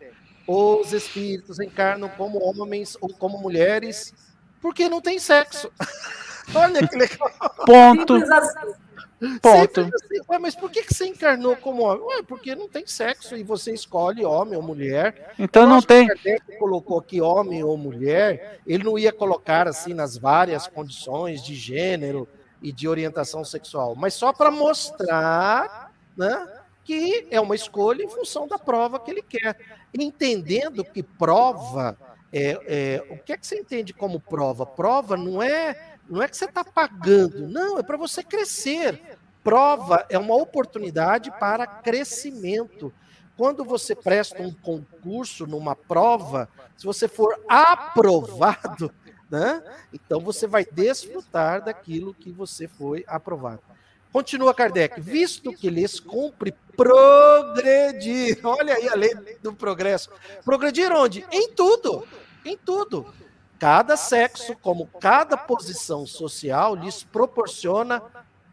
Os espíritos encarnam como homens ou como mulheres porque não tem sexo. Olha que legal. Ponto. Ponto. Assim, Ué, mas por que, que você encarnou como homem? Ué, porque não tem sexo e você escolhe homem ou mulher. Então não tem. Que colocou aqui homem ou mulher, ele não ia colocar assim nas várias condições de gênero e de orientação sexual, mas só para mostrar, né, que é uma escolha em função da prova que ele quer, entendendo que prova é, é, o que é que você entende como prova? Prova não é não é que você está pagando, não, é para você crescer. Prova é uma oportunidade para crescimento. Quando você presta um concurso numa prova, se você for aprovado, né, então você vai desfrutar daquilo que você foi aprovado. Continua Kardec, visto que lhes cumpre progredir. Olha aí a lei do progresso. Progredir onde? Em tudo. Em tudo. Cada sexo, como cada posição social, lhes proporciona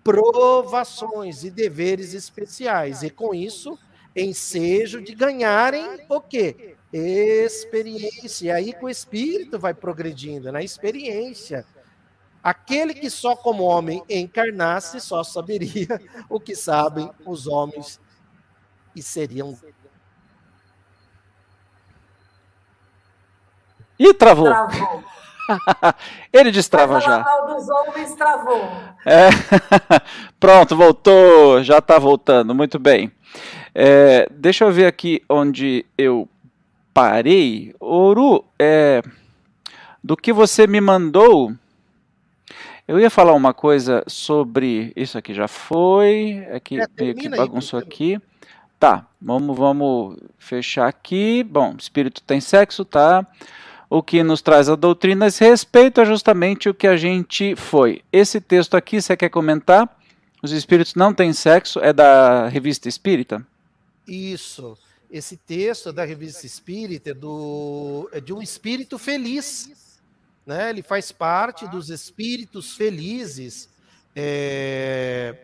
provações e deveres especiais. E com isso, ensejo de ganharem o quê? Experiência. E aí que o espírito vai progredindo na experiência. Aquele que só como homem encarnasse só saberia o que sabem os homens e seriam Ih, travou. Travou. Ele destrava já. dos homens travou. É. Pronto, voltou. Já está voltando. Muito bem. É, deixa eu ver aqui onde eu parei. Oru, é, do que você me mandou, eu ia falar uma coisa sobre. Isso aqui já foi. É que, é, que bagunçou aí, aqui. Tá, vamos, vamos fechar aqui. Bom, espírito tem sexo, tá? O que nos traz a doutrina esse respeito é justamente o que a gente foi. Esse texto aqui, você quer comentar? Os espíritos não têm sexo, é da revista Espírita? Isso. Esse texto da revista Espírita é, do, é de um espírito feliz. Né? Ele faz parte dos espíritos felizes é,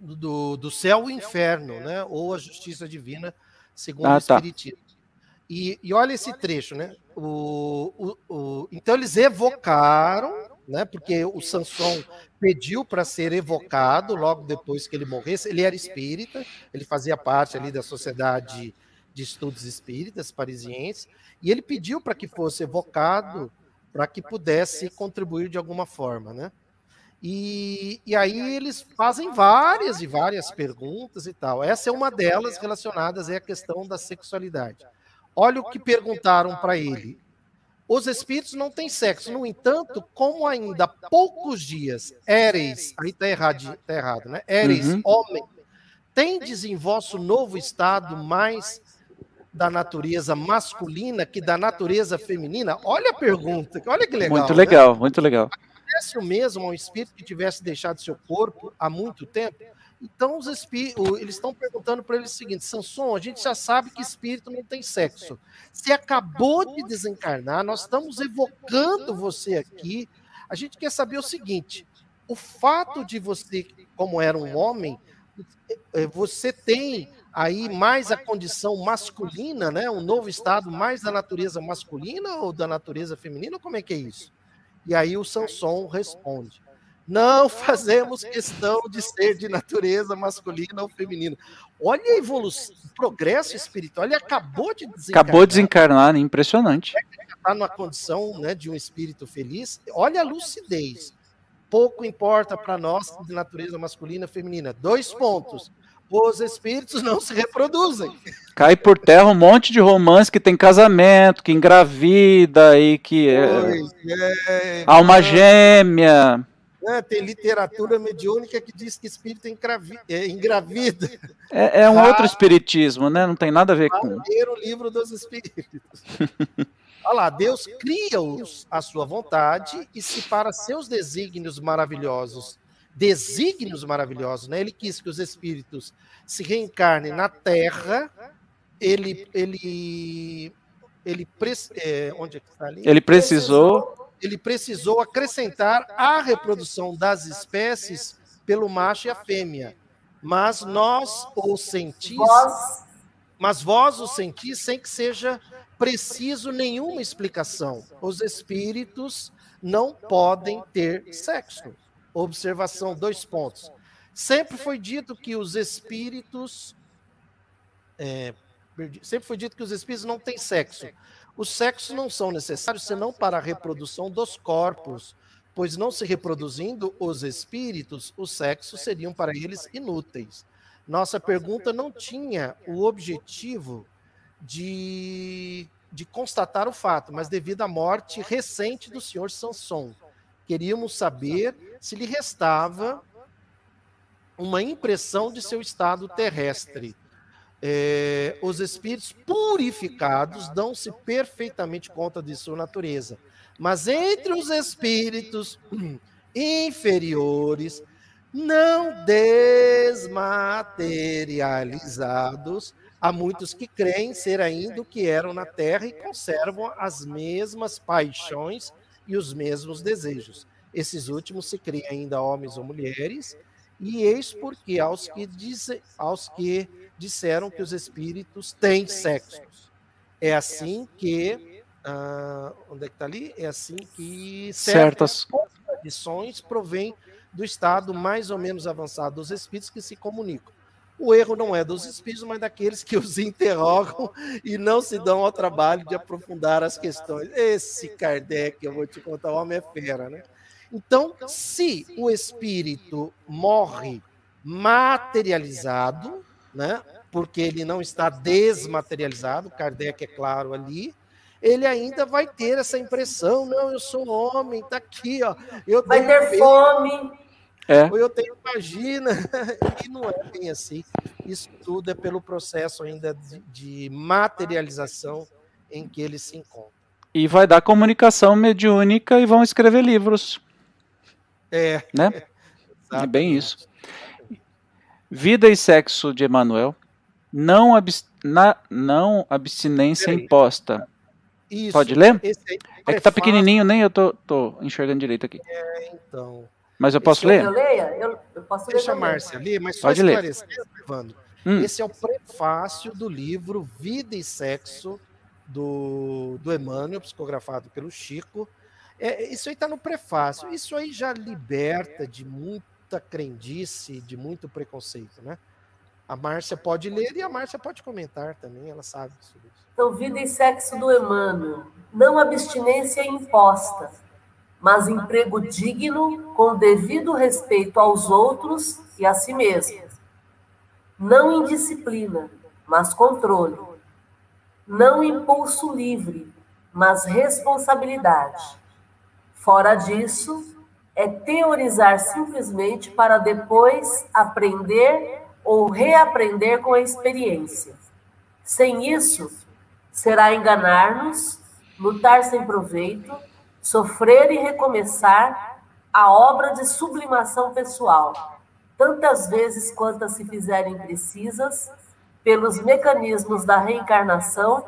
do, do céu e inferno, né? ou a justiça divina, segundo ah, o tá. Espiritismo. E, e olha esse trecho, né? O, o, o, então eles evocaram, né? Porque o Sanson pediu para ser evocado logo depois que ele morresse. Ele era espírita, ele fazia parte ali da sociedade de estudos espíritas parisienses, e ele pediu para que fosse evocado para que pudesse contribuir de alguma forma, né? E, e aí eles fazem várias e várias perguntas e tal. Essa é uma delas relacionadas à questão da sexualidade. Olha o que perguntaram para ele. Os espíritos não têm sexo. No entanto, como ainda há poucos dias éreis, aí está errado, tá errado, né? Éreis, uhum. homem, tendes em vosso novo estado mais da natureza masculina que da natureza feminina? Olha a pergunta, olha que legal. Muito né? legal, né? muito legal. Acontece o mesmo ao espírito que tivesse deixado seu corpo há muito tempo? Então, os espíritos, eles estão perguntando para ele o seguinte: Sanson, a gente já sabe que espírito não tem sexo. Você acabou de desencarnar, nós estamos evocando você aqui. A gente quer saber o seguinte: o fato de você, como era um homem, é, você tem aí mais a condição masculina, né? Um novo estado mais da natureza masculina ou da natureza feminina? Como é que é isso? E aí o Sanson responde: não fazemos questão de ser de natureza masculina ou feminina. Olha a evolução, o progresso espiritual. Ele acabou de desencarnar. Acabou de desencarnar, né? impressionante. Está numa condição né, de um espírito feliz. Olha a lucidez. Pouco importa para nós de natureza masculina ou feminina. Dois pontos. Os espíritos não se reproduzem. Cai por terra um monte de romance que tem casamento, que engravida e que é, é, alma gêmea. Né? Tem literatura mediúnica que diz que espírito engravi é, engravida. É, é um ah, outro espiritismo, né? Não tem nada a ver com. o livro dos espíritos. Olha lá, Deus cria-os à sua vontade e se para seus desígnios maravilhosos, desígnios maravilhosos, né? Ele quis que os espíritos se reencarnem na Terra, ele, ele, ele, é, onde é que está ali? Ele precisou ele precisou acrescentar a reprodução das espécies pelo macho e a fêmea. Mas nós o sentis, mas vós o sentis sem que seja preciso nenhuma explicação. Os espíritos não podem ter sexo. Observação, dois pontos. Sempre foi dito que os espíritos. É, sempre foi dito que os espíritos não têm sexo. Os sexos não são necessários senão para a reprodução dos corpos, pois não se reproduzindo os espíritos, os sexos seriam para eles inúteis. Nossa pergunta não tinha o objetivo de, de constatar o fato, mas devido à morte recente do senhor Sanson. Queríamos saber se lhe restava uma impressão de seu estado terrestre é, os espíritos purificados dão-se perfeitamente conta de sua natureza. Mas entre os espíritos inferiores, não desmaterializados, há muitos que creem ser ainda o que eram na terra e conservam as mesmas paixões e os mesmos desejos. Esses últimos se criam ainda homens ou mulheres, e eis porque aos que, dizem, aos que disseram que os espíritos têm sexos. É assim que. Uh, onde é que está ali? É assim que certas contradições provêm do estado mais ou menos avançado dos espíritos que se comunicam. O erro não é dos espíritos, mas daqueles que os interrogam e não se dão ao trabalho de aprofundar as questões. Esse Kardec, eu vou te contar, o homem é fera, né? Então, se o espírito morre materializado, né? porque ele não está desmaterializado, Kardec é claro ali, ele ainda vai ter essa impressão, não, eu sou homem, tá aqui, ó. Eu vai ter peso, fome. É. Ou eu tenho vagina, e não é bem assim. Isso tudo é pelo processo ainda de, de materialização em que ele se encontra. E vai dar comunicação mediúnica e vão escrever livros. É. Né? é bem isso. Vida e Sexo de Emanuel. Não, abs, na, não abstinência imposta. Isso, Pode ler? é que tá pequenininho, nem eu tô, tô enxergando direito aqui. É, então. Mas eu posso ler? Eu leia? Eu, eu posso Deixa ler a Márcia ler, mas só Pode esclarecer, Evandro. Hum. Esse é o prefácio do livro Vida e Sexo, do, do Emmanuel, psicografado pelo Chico. É, isso aí está no prefácio. Isso aí já liberta de muita crendice, de muito preconceito, né? A Márcia pode ler e a Márcia pode comentar também, ela sabe sobre isso. Então, vida e sexo do Emmanuel. Não abstinência imposta, mas emprego digno com devido respeito aos outros e a si mesmo. Não indisciplina, mas controle. Não impulso livre, mas responsabilidade. Fora disso, é teorizar simplesmente para depois aprender ou reaprender com a experiência. Sem isso, será enganar-nos, lutar sem proveito, sofrer e recomeçar a obra de sublimação pessoal, tantas vezes quantas se fizerem precisas, pelos mecanismos da reencarnação,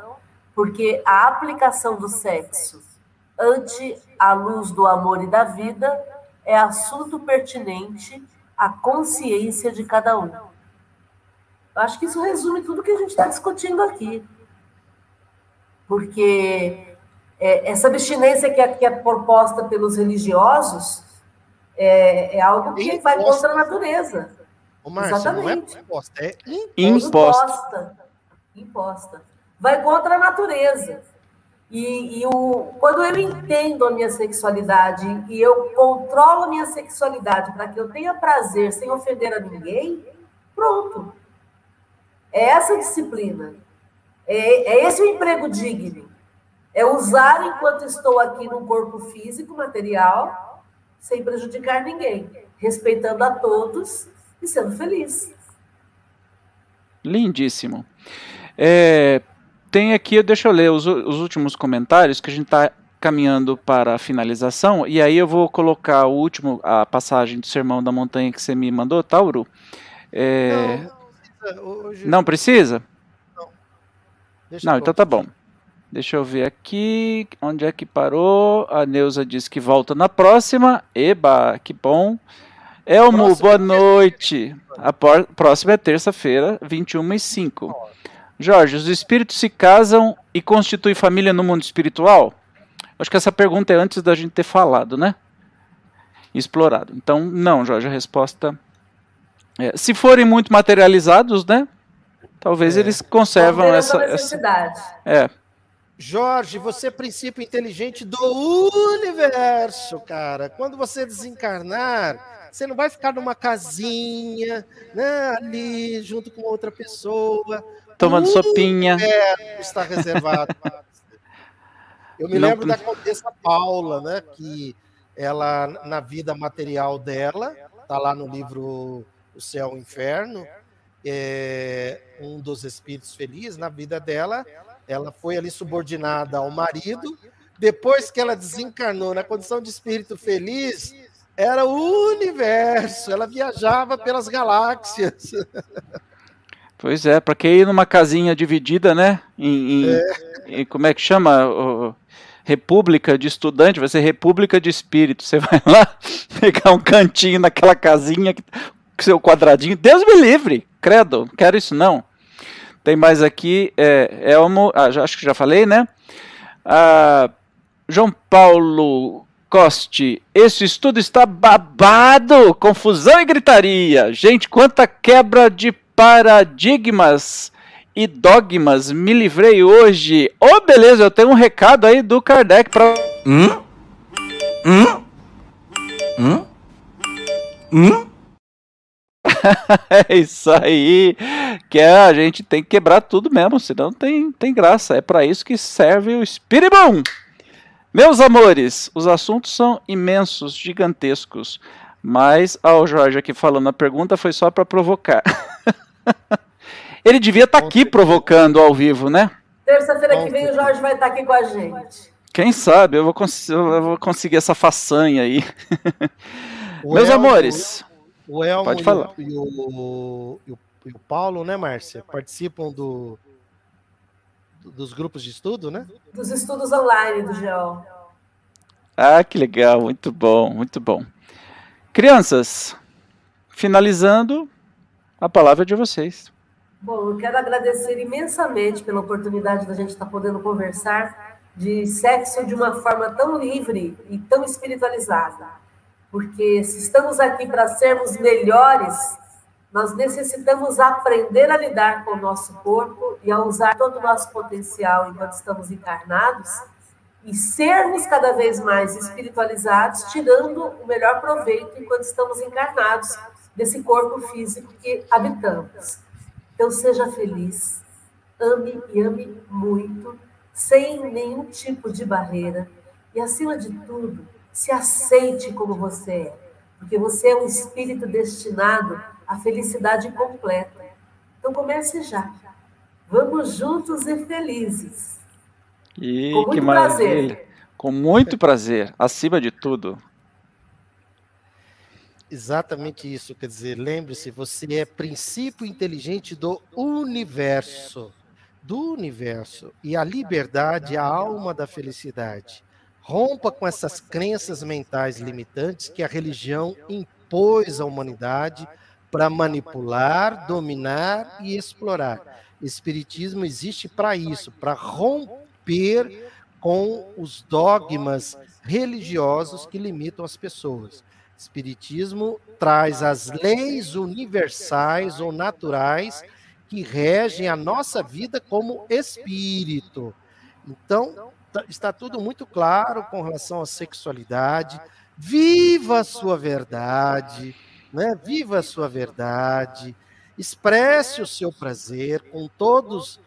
porque a aplicação do sexo ante a luz do amor e da vida é assunto pertinente à consciência de cada um. Eu acho que isso resume tudo que a gente está discutindo aqui. Porque é, essa abstinência que é, que é, proposta pelos religiosos é, é algo que imposta. vai contra a natureza. Ô, Márcia, Exatamente. não é proposta, é imposta. imposta. Imposta. Vai contra a natureza. E, e o, quando eu entendo a minha sexualidade e eu controlo a minha sexualidade para que eu tenha prazer sem ofender a ninguém, pronto. É essa disciplina. É, é esse o emprego digno. É usar enquanto estou aqui no corpo físico, material, sem prejudicar ninguém, respeitando a todos e sendo feliz. Lindíssimo. É, tem aqui, deixa eu ler os, os últimos comentários, que a gente está caminhando para a finalização, e aí eu vou colocar o último, a passagem do Sermão da Montanha que você me mandou, Tauro. É... Não, hoje... não precisa? Não. não então tá bom. Deixa eu ver aqui. Onde é que parou? A Neuza disse que volta na próxima. Eba, que bom. Elmo, boa noite. A próxima é terça-feira, 21 e 5. Jorge, os espíritos se casam e constituem família no mundo espiritual? Acho que essa pergunta é antes da gente ter falado, né? Explorado. Então, não, Jorge, a resposta é, se forem muito materializados, né? Talvez é. eles conservam essa, essa. É. Jorge, você é princípio inteligente do universo, cara. Quando você desencarnar, você não vai ficar numa casinha, né, ali junto com outra pessoa, tomando sopinha. Está reservado. Eu me não... lembro da Condessa Paula, né, que ela na vida material dela, tá lá no livro O Céu e o Inferno, é um dos espíritos felizes na vida dela ela foi ali subordinada ao marido. Depois que ela desencarnou na condição de espírito feliz, era o universo. Ela viajava pelas galáxias. Pois é, para quem ir numa casinha dividida, né? Em, em, é. em como é que chama? O, República de estudante, vai ser República de Espírito. Você vai lá pegar um cantinho naquela casinha, com seu quadradinho. Deus me livre, credo, não quero isso não. Tem mais aqui, é, Elmo, ah, já, acho que já falei, né? Ah, João Paulo Coste, esse estudo está babado, confusão e gritaria. Gente, quanta quebra de paradigmas e dogmas me livrei hoje. Ô, oh, beleza, eu tenho um recado aí do Kardec para. Hum? Hum? Hum? Hum? é isso aí. Que é, a gente tem que quebrar tudo mesmo, senão tem, tem graça. É para isso que serve o Spiritboom. Meus amores, os assuntos são imensos, gigantescos. Mas, ó, o Jorge aqui falando a pergunta foi só para provocar. Ele devia estar tá aqui provocando ao vivo, né? Terça-feira que vem o Jorge vai estar tá aqui com a gente. Quem sabe, eu vou, eu vou conseguir essa façanha aí. Meus amores. O Elmo Pode falar. E, o, e, o, e o Paulo, né, Márcia? Participam do, dos grupos de estudo, né? Dos estudos online do GEO. Ah, que legal, muito bom, muito bom. Crianças, finalizando, a palavra é de vocês. Bom, eu quero agradecer imensamente pela oportunidade da gente estar podendo conversar de sexo de uma forma tão livre e tão espiritualizada porque se estamos aqui para sermos melhores, nós necessitamos aprender a lidar com o nosso corpo e a usar todo o nosso potencial enquanto estamos encarnados e sermos cada vez mais espiritualizados, tirando o melhor proveito enquanto estamos encarnados desse corpo físico que habitamos. Então, seja feliz, ame e ame muito, sem nenhum tipo de barreira e, acima de tudo, se aceite como você é, porque você é um espírito destinado à felicidade completa. Então comece já. Vamos juntos e felizes. E Com muito que maravilha. Prazer. Com muito prazer, acima de tudo. Exatamente isso, quer dizer, lembre-se, você é princípio inteligente do universo, do universo, e a liberdade é a alma da felicidade. Rompa com essas crenças mentais limitantes que a religião impôs à humanidade para manipular, dominar e explorar. Espiritismo existe para isso, para romper com os dogmas religiosos que limitam as pessoas. Espiritismo traz as leis universais ou naturais que regem a nossa vida como espírito. Então, Tá, está tudo muito claro com relação à sexualidade. Viva a sua verdade, né? Viva a sua verdade. Expresse o seu prazer com todos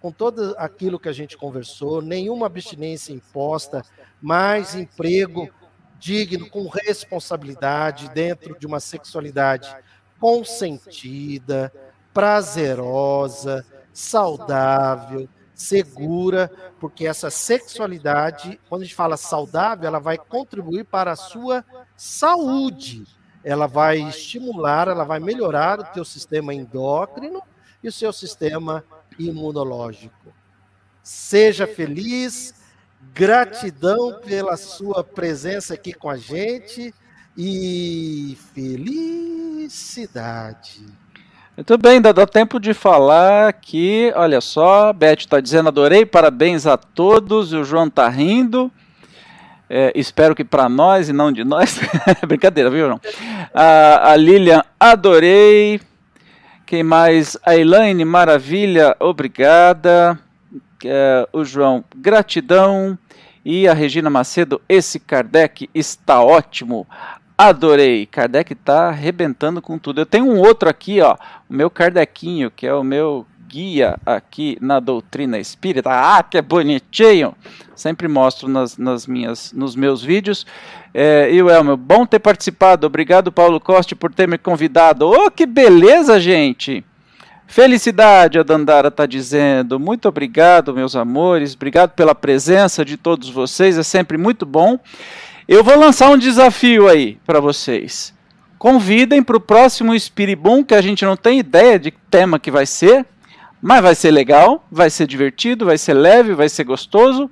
com todo aquilo que a gente conversou, nenhuma abstinência imposta, mais emprego digno, com responsabilidade, dentro de uma sexualidade consentida, prazerosa, saudável, segura, porque essa sexualidade, quando a gente fala saudável, ela vai contribuir para a sua saúde. Ela vai estimular, ela vai melhorar o teu sistema endócrino e o seu sistema imunológico. Seja feliz, gratidão pela sua presença aqui com a gente e felicidade. Muito bem, ainda dá tempo de falar aqui. Olha só, Beth está dizendo: adorei, parabéns a todos. O João está rindo. É, espero que para nós e não de nós. Brincadeira, viu, João? A, a Lilian, adorei. Quem mais? A Elaine, maravilha, obrigada. É, o João, gratidão. E a Regina Macedo, esse Kardec está ótimo. Adorei. Kardec está arrebentando com tudo. Eu tenho um outro aqui, ó, o meu Kardecinho, que é o meu guia aqui na doutrina espírita. Ah, que bonitinho! Sempre mostro nas, nas minhas, nos meus vídeos. É, e o Elmer, bom ter participado. Obrigado, Paulo Costa, por ter me convidado. Oh, que beleza, gente! Felicidade, a Dandara está dizendo. Muito obrigado, meus amores. Obrigado pela presença de todos vocês. É sempre muito bom. Eu vou lançar um desafio aí para vocês. Convidem para o próximo Spiribum, que a gente não tem ideia de tema que vai ser, mas vai ser legal, vai ser divertido, vai ser leve, vai ser gostoso.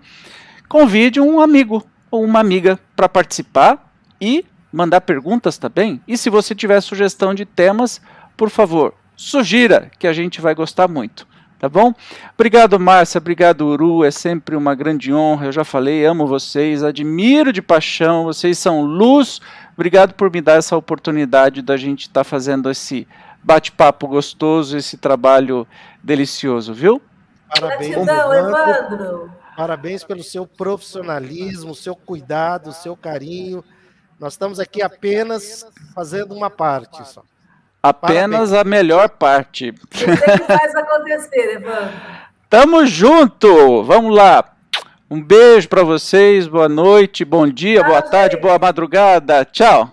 Convide um amigo ou uma amiga para participar e mandar perguntas também. E se você tiver sugestão de temas, por favor, sugira, que a gente vai gostar muito tá bom? Obrigado, Márcia, obrigado, Uru, é sempre uma grande honra, eu já falei, amo vocês, admiro de paixão, vocês são luz, obrigado por me dar essa oportunidade da gente estar tá fazendo esse bate-papo gostoso, esse trabalho delicioso, viu? Parabéns, Gratidão, Evandro. Parabéns pelo seu profissionalismo, seu cuidado, seu carinho. Nós estamos aqui apenas fazendo uma parte só. Apenas Parabéns. a melhor parte. Você que faz acontecer, Evandro. Tamo junto! Vamos lá. Um beijo para vocês, boa noite, bom dia, boa tarde, boa madrugada. Tchau.